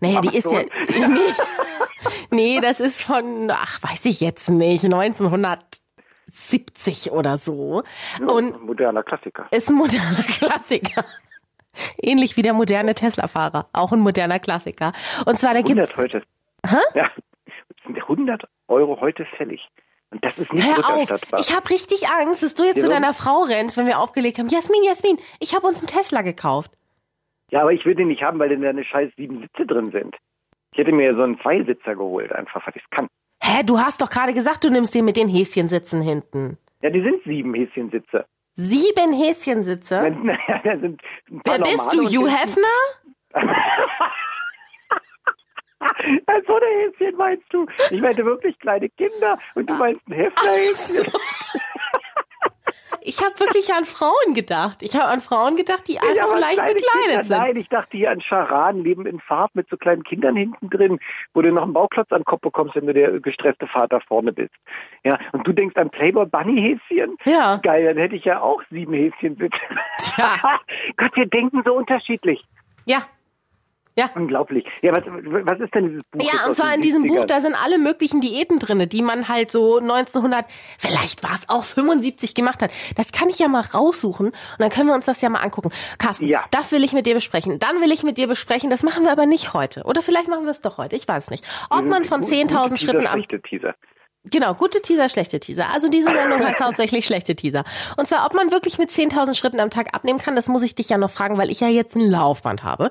Naja, die ist ja. (laughs) Nee, nee, das ist von, ach, weiß ich jetzt nicht, 1970 oder so. überhaupt? Und moderner Klassiker. ist ein moderner (laughs) Klassiker. Ähnlich wie der moderne Tesla-Fahrer. Auch ein moderner Klassiker. Und zwar, da gibt's. 100 heute. Ja, es sind 100 Euro heute fällig. Und das ist nicht Hör auf, ich habe richtig Angst, dass du jetzt zu Wieso? deiner Frau rennst, wenn wir aufgelegt haben. Jasmin, Jasmin, ich habe uns einen Tesla gekauft. Ja, aber ich will den nicht haben, weil da eine scheiß sieben Sitze drin sind. Ich hätte mir so einen Zweisitzer geholt, einfach, weil ich es kann. Hä, du hast doch gerade gesagt, du nimmst den mit den Häschensitzen hinten. Ja, die sind sieben Häschensitze. Sieben Häschensitze? Naja, (laughs) da sind ein paar Wer bist du, Hugh Hefner? (laughs) so eine Häschen meinst du? Ich meinte wirklich kleine Kinder und du meinst ein Hefterhäschen. (laughs) Ich habe wirklich an Frauen gedacht. Ich habe an Frauen gedacht, die einfach leicht bekleidet Kinder, sind. Nein, ich dachte hier an Scharaden, leben in Farb mit so kleinen Kindern hinten drin, wo du noch einen Bauklotz an den Kopf bekommst, wenn du der gestresste Vater vorne bist. Ja, und du denkst an Playboy Bunny Häschen? Ja. Geil, dann hätte ich ja auch sieben Häschen bitte. Tja. (laughs) Gott, wir denken so unterschiedlich. Ja. Ja. Unglaublich. Ja, was, was ist denn dieses Buch? Ja, und zwar in diesem 70ern? Buch, da sind alle möglichen Diäten drinne, die man halt so 1900, vielleicht war es auch 75 gemacht hat. Das kann ich ja mal raussuchen und dann können wir uns das ja mal angucken. Carsten, Ja. das will ich mit dir besprechen. Dann will ich mit dir besprechen, das machen wir aber nicht heute. Oder vielleicht machen wir es doch heute, ich weiß nicht. Ob man von Gute 10.000 Teaser, Schritten am Teaser. Genau, gute Teaser, schlechte Teaser. Also diese Sendung (laughs) heißt hauptsächlich schlechte Teaser. Und zwar, ob man wirklich mit 10.000 Schritten am Tag abnehmen kann, das muss ich dich ja noch fragen, weil ich ja jetzt ein Laufband habe.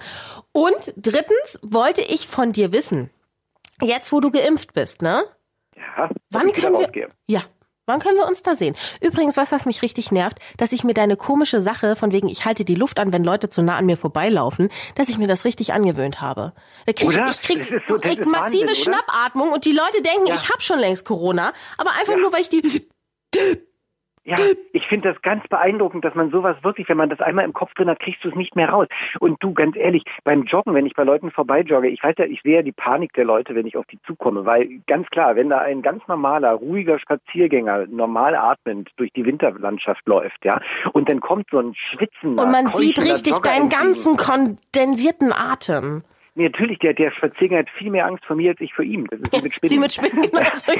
Und drittens wollte ich von dir wissen, jetzt wo du geimpft bist, ne? Ja, Wann können wir, ja, wann können wir uns da sehen? Übrigens, was das mich richtig nervt, dass ich mir deine komische Sache, von wegen ich halte die Luft an, wenn Leute zu nah an mir vorbeilaufen, dass ich mir das richtig angewöhnt habe. Da krieg Oder? ich krieg so- ich massive Wahnsinn? Schnappatmung und die Leute denken, Ja. ich habe schon längst Corona, aber einfach Ja. nur, weil ich die (laughs) Ja, ich finde das ganz beeindruckend, dass man sowas wirklich, wenn man das einmal im Kopf drin hat, kriegst du es nicht mehr raus. Und du, ganz ehrlich, beim Joggen, wenn ich bei Leuten vorbeijogge, ich weiß ja, ich sehe ja die Panik der Leute, wenn ich auf die zukomme, weil ganz klar, wenn da ein ganz normaler, ruhiger Spaziergänger normal atmend durch die Winterlandschaft läuft, ja, und dann kommt so ein schwitzender, Und man sieht richtig Jogger deinen entgegen. ganzen kondensierten Atem. Nee, natürlich, der, der Spaziergänger hat viel mehr Angst vor mir als ich vor ihm. Das ist wie mit (laughs) Spinnen. Sie mit Spinnen (laughs) genauso.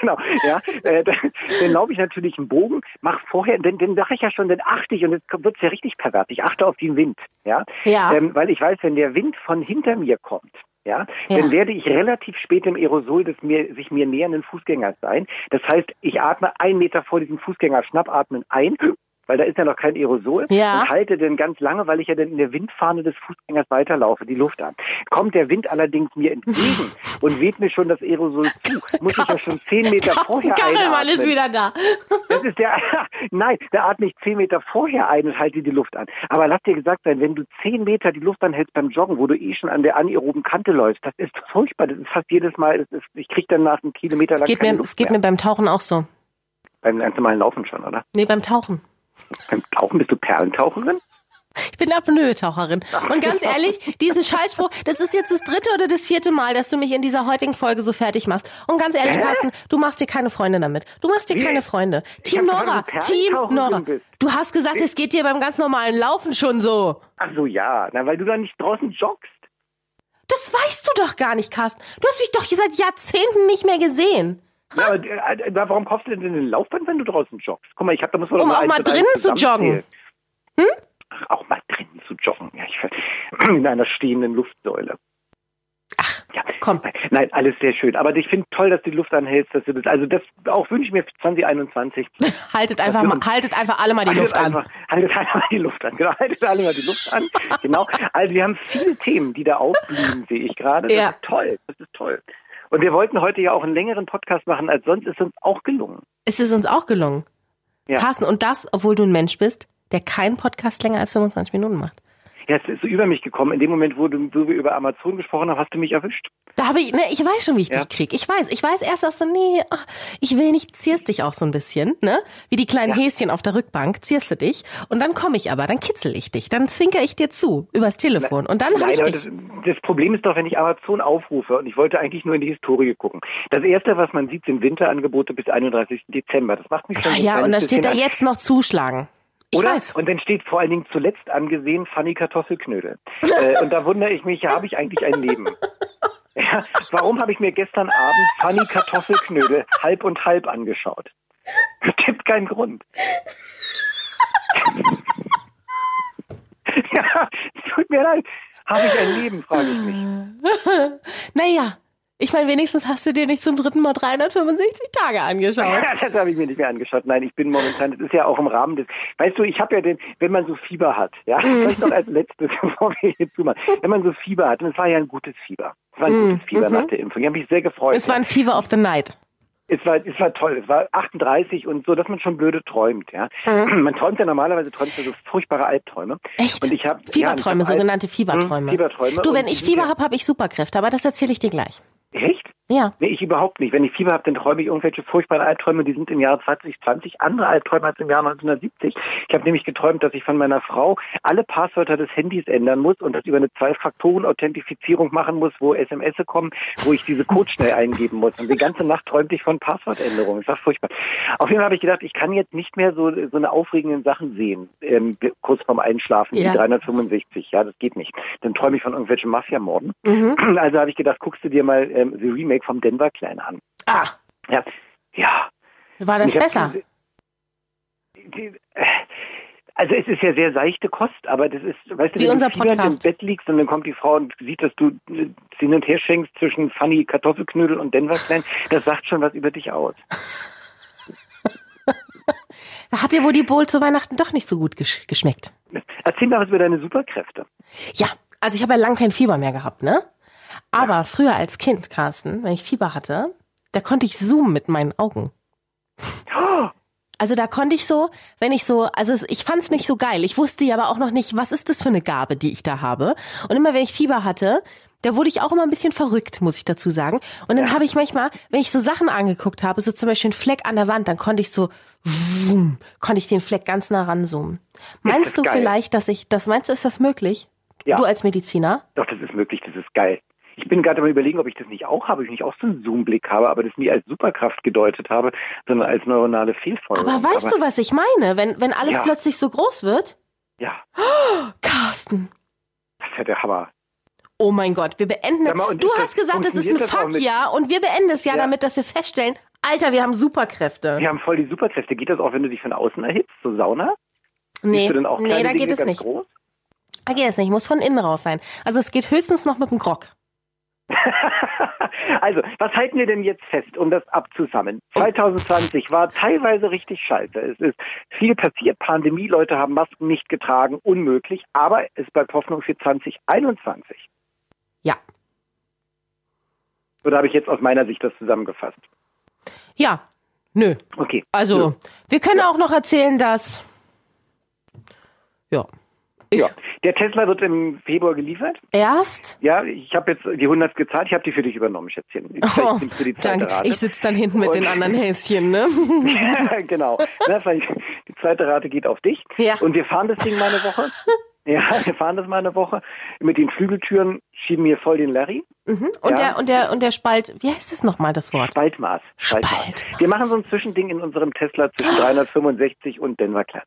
genau, ja. Äh, dann dann laufe ich natürlich einen Bogen, mach vorher, dann, dann sage ich ja schon, dann achte ich und jetzt wird es ja richtig pervers. Ich achte auf den Wind, ja. Ja. Ähm, weil ich weiß, wenn der Wind von hinter mir kommt, ja, Ja. dann werde ich relativ spät im Aerosol des mir, sich mir nähernden Fußgängers sein. Das heißt, ich atme einen Meter vor diesem Fußgänger schnappatmen ein, weil da ist ja noch kein Aerosol Ja. und halte dann ganz lange, weil ich ja dann in der Windfahne des Fußgängers weiterlaufe, die Luft an. Kommt der Wind allerdings mir entgegen (laughs) und weht mir schon das Aerosol zu, muss ich ja schon zehn Meter Carsten vorher Kachelmann ist einatmen. wieder da. Das ist der, (laughs) nein, da atme ich zehn Meter vorher ein und halte die Luft an. Aber lass dir gesagt sein, wenn du zehn Meter die Luft anhältst beim Joggen, wo du eh schon an der anaeroben Kante läufst, das ist furchtbar. Das ist fast jedes Mal, das ist, ich krieg dann nach einem Kilometer Es lang geht, keine mir, Luft es geht mehr. mir beim Tauchen auch so. Beim ganz normalen Laufen schon, oder? Nee, beim Tauchen. Beim Tauchen bist du Perlentaucherin? Ich bin Apnoe-Taucherin. Und ganz ehrlich, diesen Scheißspruch, das ist jetzt das dritte oder das vierte Mal, dass du mich in dieser heutigen Folge so fertig machst. Und ganz ehrlich, Hä? Carsten, du machst dir keine Freunde damit. Du machst dir Wie? keine Freunde. Team Nora, Team Nora. Du hast gesagt, es geht dir beim ganz normalen Laufen schon so. Ach so, ja. Na, weil du da nicht draußen joggst. Das weißt du doch gar nicht, Carsten. Du hast mich doch hier seit Jahrzehnten nicht mehr gesehen. Ja, aber, äh, äh, warum kaufst du denn den Laufband, wenn du draußen joggst? Guck mal, ich hab, da muss man doch Um mal auch mal drinnen zu joggen. Ach, auch mal drinnen zu joggen. Ja, ich (clears throat) in einer stehenden Luftsäule. Ach, Ja, komm. Nein, alles sehr schön. Aber ich finde toll, dass du die Luft anhältst, dass du das, also das auch wünsche ich mir für 2021. (laughs) Haltet einfach, mal, haltet einfach alle mal die Luft haltet an. einfach, haltet alle mal die Luft an. Genau, haltet alle mal die Luft an. Genau. Also wir haben viele Themen, die da aufblühen, sehe ich gerade. Das Ja. ist toll. Das ist toll. Und wir wollten heute ja auch einen längeren Podcast machen, als sonst ist uns auch gelungen. Es ist uns auch gelungen. Ja. Carsten, und das, obwohl du ein Mensch bist, der keinen Podcast länger als 25 Minuten macht. Ja, es ist so über mich gekommen. In dem Moment, wo, du, wo wir über Amazon gesprochen haben, hast du mich erwischt. Da habe ich, ne, ich weiß schon, wie ich Ja. dich krieg. Ich weiß, ich weiß erst, dass du, nee, ach, ich will nicht, zierst dich auch so ein bisschen, ne? Wie die kleinen Ja. Häschen auf der Rückbank, zierst du dich. Und dann komme ich aber, dann kitzel ich dich, dann zwinker ich dir zu, übers Telefon. Und dann habe ich dich. das, das Problem ist doch, wenn ich Amazon aufrufe und ich wollte eigentlich nur in die Historie gucken. Das erste, was man sieht, sind Winterangebote bis 31. Dezember. Das macht mich schon Ah, ein ja, und dann steht da jetzt noch zuschlagen. Oder? Und dann steht vor allen Dingen zuletzt angesehen Fanny Kartoffelknödel. äh, (laughs) und da wundere ich mich, ja, habe ich eigentlich ein Leben? (laughs) Ja, warum habe ich mir gestern Abend Fanny Kartoffelknödel halb und halb angeschaut? Es gibt keinen Grund. (laughs) ja, tut mir leid. Habe ich ein Leben, frage ich mich. Naja, ich meine, wenigstens hast du dir nicht zum dritten Mal 365 Tage angeschaut. das habe ich mir nicht mehr angeschaut. Nein, ich bin momentan, das ist ja auch im Rahmen des, weißt du, ich habe ja den, wenn man so Fieber hat, ja, Mhm. vielleicht noch als letztes, (laughs) bevor wir hier zumachen, wenn man so Fieber hat, und es war ja ein gutes Fieber. Es war ein gutes Fieber nach der Impfung. Ich habe mich sehr gefreut. Es war ein Fever of the Night. Es war, es war toll. Es war 38 und so, dass man schon blöde träumt, ja. Mhm. (clears throat) Man träumt ja normalerweise träumt ja so furchtbare Albträume. Echt? Und ich habe Fieberträume, ja, ich hab sogenannte Fieberträume. Hm, Fieberträume. Du, wenn ich Fieber ja- habe, habe ich Superkräfte, aber das erzähle ich dir gleich. Echt? Ja. Nee, ich überhaupt nicht. Wenn ich Fieber habe, dann träume ich irgendwelche furchtbaren Albträume, die sind im Jahr 2020 andere Albträume als im Jahr 1970. Ich habe nämlich geträumt, dass ich von meiner Frau alle Passwörter des Handys ändern muss und das über eine Zwei-Faktoren-Authentifizierung machen muss, wo SMS kommen, wo ich diese Code schnell eingeben muss. Und die ganze Nacht träumte ich von Passwortänderungen. Das war furchtbar. Auf jeden Fall habe ich gedacht, ich kann jetzt nicht mehr so, so eine aufregenden Sachen sehen, ähm, kurz vorm Einschlafen, Ja. die 365. Ja, das geht nicht. Dann träume ich von irgendwelchen Mafiamorden. Mhm. Also habe ich gedacht, guckst du dir mal ähm, The Remake vom Denver Clan an. Ah, Ja, ja. war das hab besser? die, äh, also es ist ja sehr seichte Kost, aber das ist, weißt du, Wie wenn unser du im. Bett liegst und dann kommt die Frau und sieht, dass du äh, hin und her schenkst zwischen Funny Kartoffelknödel und Denver Clan, das sagt schon was über dich aus. (laughs) Da hat dir wohl die Bowl zu Weihnachten doch nicht so gut gesch geschmeckt. Erzähl mal was über deine Superkräfte. Ja, also ich habe ja lang kein Fieber mehr gehabt, ne? Aber früher als Kind, Carsten, wenn ich Fieber hatte, da konnte ich zoomen mit meinen Augen. Also da konnte ich so, wenn ich so, also ich fand es nicht so geil. Ich wusste ja aber auch noch nicht, was ist das für eine Gabe, die ich da habe. Und immer wenn ich Fieber hatte, da wurde ich auch immer ein bisschen verrückt, muss ich dazu sagen. Und dann habe ich manchmal, wenn ich so Sachen angeguckt habe, so zum Beispiel einen Fleck an der Wand, dann konnte ich so, vroom, konnte ich den Fleck ganz nah ranzoomen. Meinst du geil. vielleicht, dass ich, das meinst du, ist das möglich? Ja. Du als Mediziner? doch, das ist möglich, das ist geil. Ich bin gerade mal überlegen, ob ich das nicht auch habe, ob ich nicht auch so einen Zoom-Blick habe, aber das nie als Superkraft gedeutet habe, sondern als neuronale Fehlfolgerung. Aber weißt du, was ich meine? Wenn, wenn alles Ja. plötzlich so groß wird? Ja, Carsten. das ist ja der Hammer. Oh mein Gott, wir beenden. Mal, du das- hast gesagt, es ist ein Fuck-Jahr und wir beenden es ja, Ja. damit, dass wir feststellen, Alter, wir haben Superkräfte. Wir haben voll die Superkräfte. Geht das auch, wenn du dich von außen erhitzt, so Sauna? nee, nee, da Dinge geht es nicht. Groß? Da geht es nicht. Muss von innen raus sein. Also es geht höchstens noch mit dem Grog. (laughs) also, was halten wir denn jetzt fest, um das abzusammeln? 2020 war teilweise richtig scheiße. Es ist viel passiert. Pandemie, Leute haben Masken nicht getragen, unmöglich. Aber es bleibt Hoffnung für 2021. Ja. Oder habe ich jetzt aus meiner Sicht das zusammengefasst? Ja. Nö. Okay. Also, wir können auch noch erzählen, dass. Ja. Ja. Der Tesla wird im Februar geliefert. Erst. Ja, ich habe jetzt die 100 gezahlt. Ich habe die für dich übernommen, Schätzchen. Vielleicht Oh, die danke. Rate. Ich sitze dann hinten mit den Und- anderen Häschen, ne? Ja, (laughs) genau. Ne, vielleicht die zweite Rate geht auf dich. Ja. Und wir fahren das Ding mal eine Woche. (laughs) Ja, wir fahren das mal eine Woche. Mit den Flügeltüren schieben wir voll den Larry. Und, Ja. der, und, der, und der Spalt, wie heißt es nochmal, das Wort? Spaltmaß. Spaltmaß. Wir machen so ein Zwischending in unserem Tesla zwischen (gasps) 365 und Denver Clan.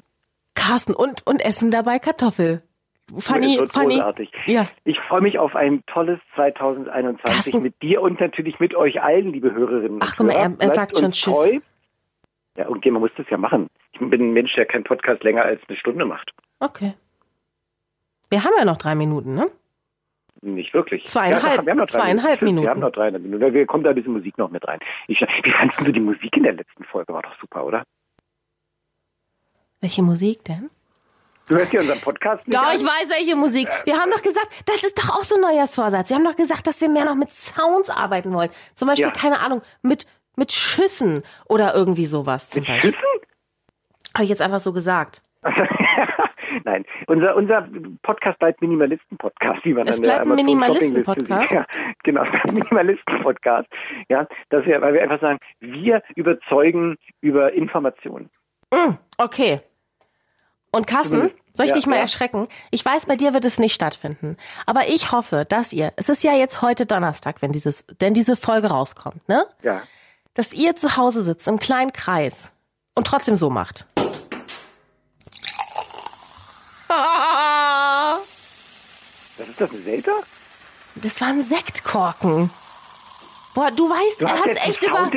Carsten und, und essen dabei Kartoffel. Funny, Es wird funny. großartig. Ja. Ich freue mich auf ein tolles 2021 Carsten. mit dir und natürlich mit euch allen, liebe Hörerinnen. und Ach, guck mal, er- er sagt schon Tschüss. Treu. Ja, und man muss das ja machen. Ich bin ein Mensch, der keinen Podcast länger als eine Stunde macht. Okay. Wir haben ja noch drei Minuten, ne? Nicht wirklich. Zweieinhalb- doch, wir haben noch drei zweieinhalb Minuten. Minuten. Wir haben noch dreieinhalb Minuten. Wir kommen da ein bisschen Musik noch mit rein. Ich, wie fandest du die Musik in der letzten Folge? War doch super, oder? Welche Musik denn? Du hörst ja unseren Podcast nicht Doch, an? ich weiß, welche Musik. Wir haben doch gesagt, das ist doch auch so ein Neujahrsvorsatz. Wir haben doch gesagt, dass wir mehr noch mit Sounds arbeiten wollen. Zum Beispiel, Ja. keine Ahnung, mit, mit Schüssen oder irgendwie sowas Mit. Schüssen? Habe ich jetzt einfach so gesagt. (laughs) Nein, unser, unser Podcast bleibt Minimalisten-Podcast, wie man Es bleibt ein Amazon Minimalisten-Podcast? (laughs) Ja, genau, (laughs) Minimalisten-Podcast. Ja, dass wir, weil wir einfach sagen, wir überzeugen über Informationen. Mm, okay. Und Carsten, soll ich ja, dich mal ja. erschrecken? Ich weiß, bei dir wird es nicht stattfinden. Aber ich hoffe, dass ihr, es ist ja jetzt heute Donnerstag, wenn dieses, denn diese Folge rauskommt, ne? Ja. Dass ihr zu Hause sitzt, im kleinen Kreis und trotzdem so macht. Was ist das, ein Selter? Das war ein Sektkorken. Boah, du weißt, Du er hast hat jetzt echt über,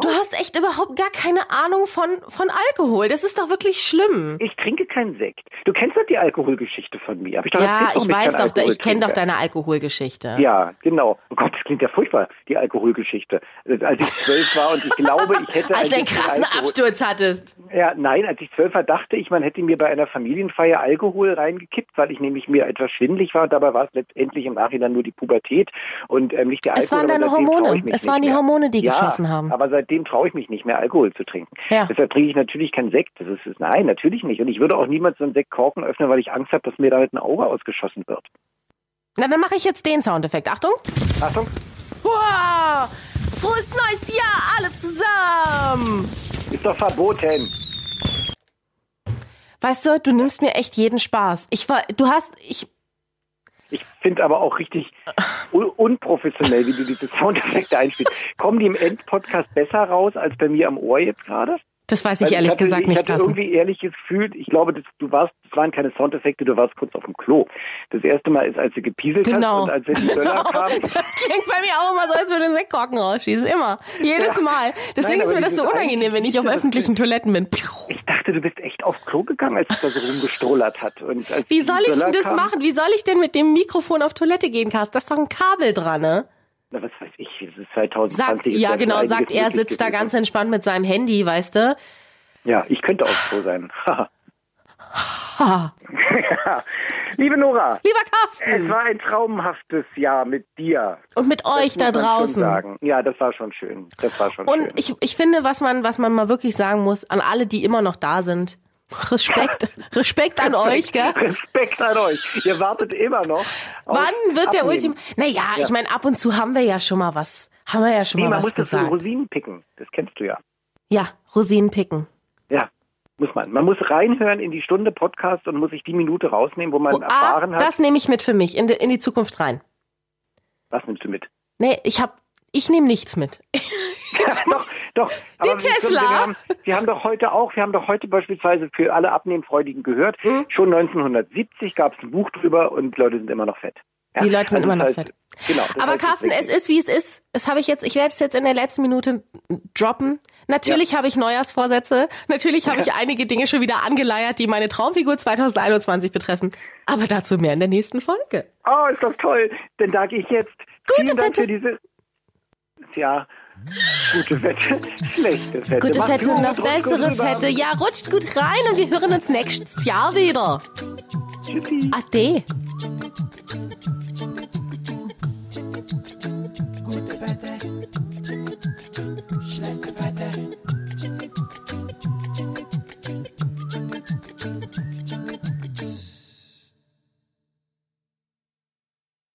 du hast echt überhaupt gar keine Ahnung von, von Alkohol. Das ist doch wirklich schlimm. Ich trinke keinen Sekt. Du kennst doch die Alkoholgeschichte von mir. Hab ich doch Ja, ich weiß doch, ich kenne doch deine Alkoholgeschichte. Ja, genau. Oh Gott, das klingt ja furchtbar, die Alkoholgeschichte. Als ich zwölf war und ich glaube, ich hätte (laughs) Als du einen krassen Alkohol- Absturz hattest. Ja, nein, als ich zwölf war, dachte ich, man hätte mir bei einer Familienfeier Alkohol reingekippt, weil ich nämlich mir etwas schwindlig war. Dabei war es letztendlich im Nachhinein nur die Pubertät und ähm, nicht der Alkohol. Es waren deine Hormone. Es waren die mehr. Hormone, die ja, geschossen haben. Aber seitdem traue ich mich nicht mehr, Alkohol zu trinken. Ja. Deshalb trinke ich natürlich keinen Sekt. Das ist, ist nein, natürlich nicht. Und ich würde auch niemals so einen Sektkorken öffnen, weil ich Angst habe, dass mir damit ein Auge ausgeschossen wird. Na, dann mache ich jetzt den Soundeffekt. Achtung. Achtung. Wow! Frohes neues Jahr, alle zusammen! Ist doch verboten. Weißt du, du nimmst mir echt jeden Spaß. Ich war, du hast, ich, Ich finde aber auch richtig un unprofessionell, wie du diese Soundeffekte einspielst. Kommen die im Endpodcast besser raus als bei mir am Ohr jetzt gerade? das weiß ich Weil ehrlich hatte, gesagt ich nicht, hatte Carsten. irgendwie ehrliches Gefühl, ich glaube, das, du warst, das waren keine Soundeffekte, du warst kurz auf dem Klo. Das erste Mal ist, als du gepieselt Genau. hast und als wenn die Böller Genau. kamen. (laughs) Das klingt bei mir auch immer so, als würde ein Sektkorken rausschießen. Immer. Jedes Ja. Mal. Deswegen Nein, ist mir das so unangenehm, wenn ich auf öffentlichen Toiletten bin. Ich dachte, du bist echt aufs Klo gegangen, als es da so rumgestollert hat. Wie soll ich denn das kamen- machen? Wie soll ich denn mit dem Mikrofon auf Toilette gehen, Carsten? Da ist doch ein Kabel dran, ne? Na, was weiß ich, es ist 2020. Sagt, ja genau, sagt er, sitzt da ganz entspannt mit seinem Handy, weißt du? Ja, ich könnte aufs Klo sein. (laughs) (laughs) Liebe Nora, Lieber es Carsten war ein traumhaftes Jahr mit dir. und mit euch Das da draußen. Ja, das war schon schön. Das war schon Und schön. ich, ich finde, was man, was man mal wirklich sagen muss, an alle, die immer noch da sind, Respekt, Respekt an euch, gell? (laughs) Respekt an euch. Ihr wartet immer noch. Wann wird der Abnehmen. Ultim? Naja, ich meine, ab und zu haben wir ja schon mal was, haben wir ja schon Nee, mal man was muss das so gesagt. Rosinen picken. Das kennst du ja. Ja, Rosinen picken. Ja, muss man. Man muss reinhören in die Stunde Podcast und muss sich die Minute rausnehmen, wo man Oh, ah, erfahren hat. das nehme ich mit für mich in die, in die Zukunft rein. Was nimmst du mit? Nee, ich hab, ich nehme nichts mit. (laughs) doch, doch. Aber wir- Tesla. Wir haben, wir haben doch heute auch, wir haben doch heute beispielsweise für alle Abnehmfreudigen gehört, Mhm. schon 1970 gab es ein Buch drüber und Leute sind immer noch fett. Ja, Die Leute sind also immer noch heißt, fett. Genau. Aber Carsten, es ist wie es ist. Das habe ich jetzt, ich werde es jetzt in der letzten Minute droppen. Natürlich habe ich Neujahrsvorsätze. Natürlich habe ich (laughs) einige Dinge schon wieder angeleiert, die meine Traumfigur 2021 betreffen. Aber dazu mehr in der nächsten Folge. Oh, ist das toll. Denn da gehe ich jetzt. Gute Vielen Dank für diese. Ja, gute Wette. (laughs) Schlechte Wette. Gute Macht's Fette und noch bessere. Fette. Ja, rutscht gut rein und wir hören uns nächstes Jahr wieder. Tschüssi. Ade. Gute Wette, schlechte Wette.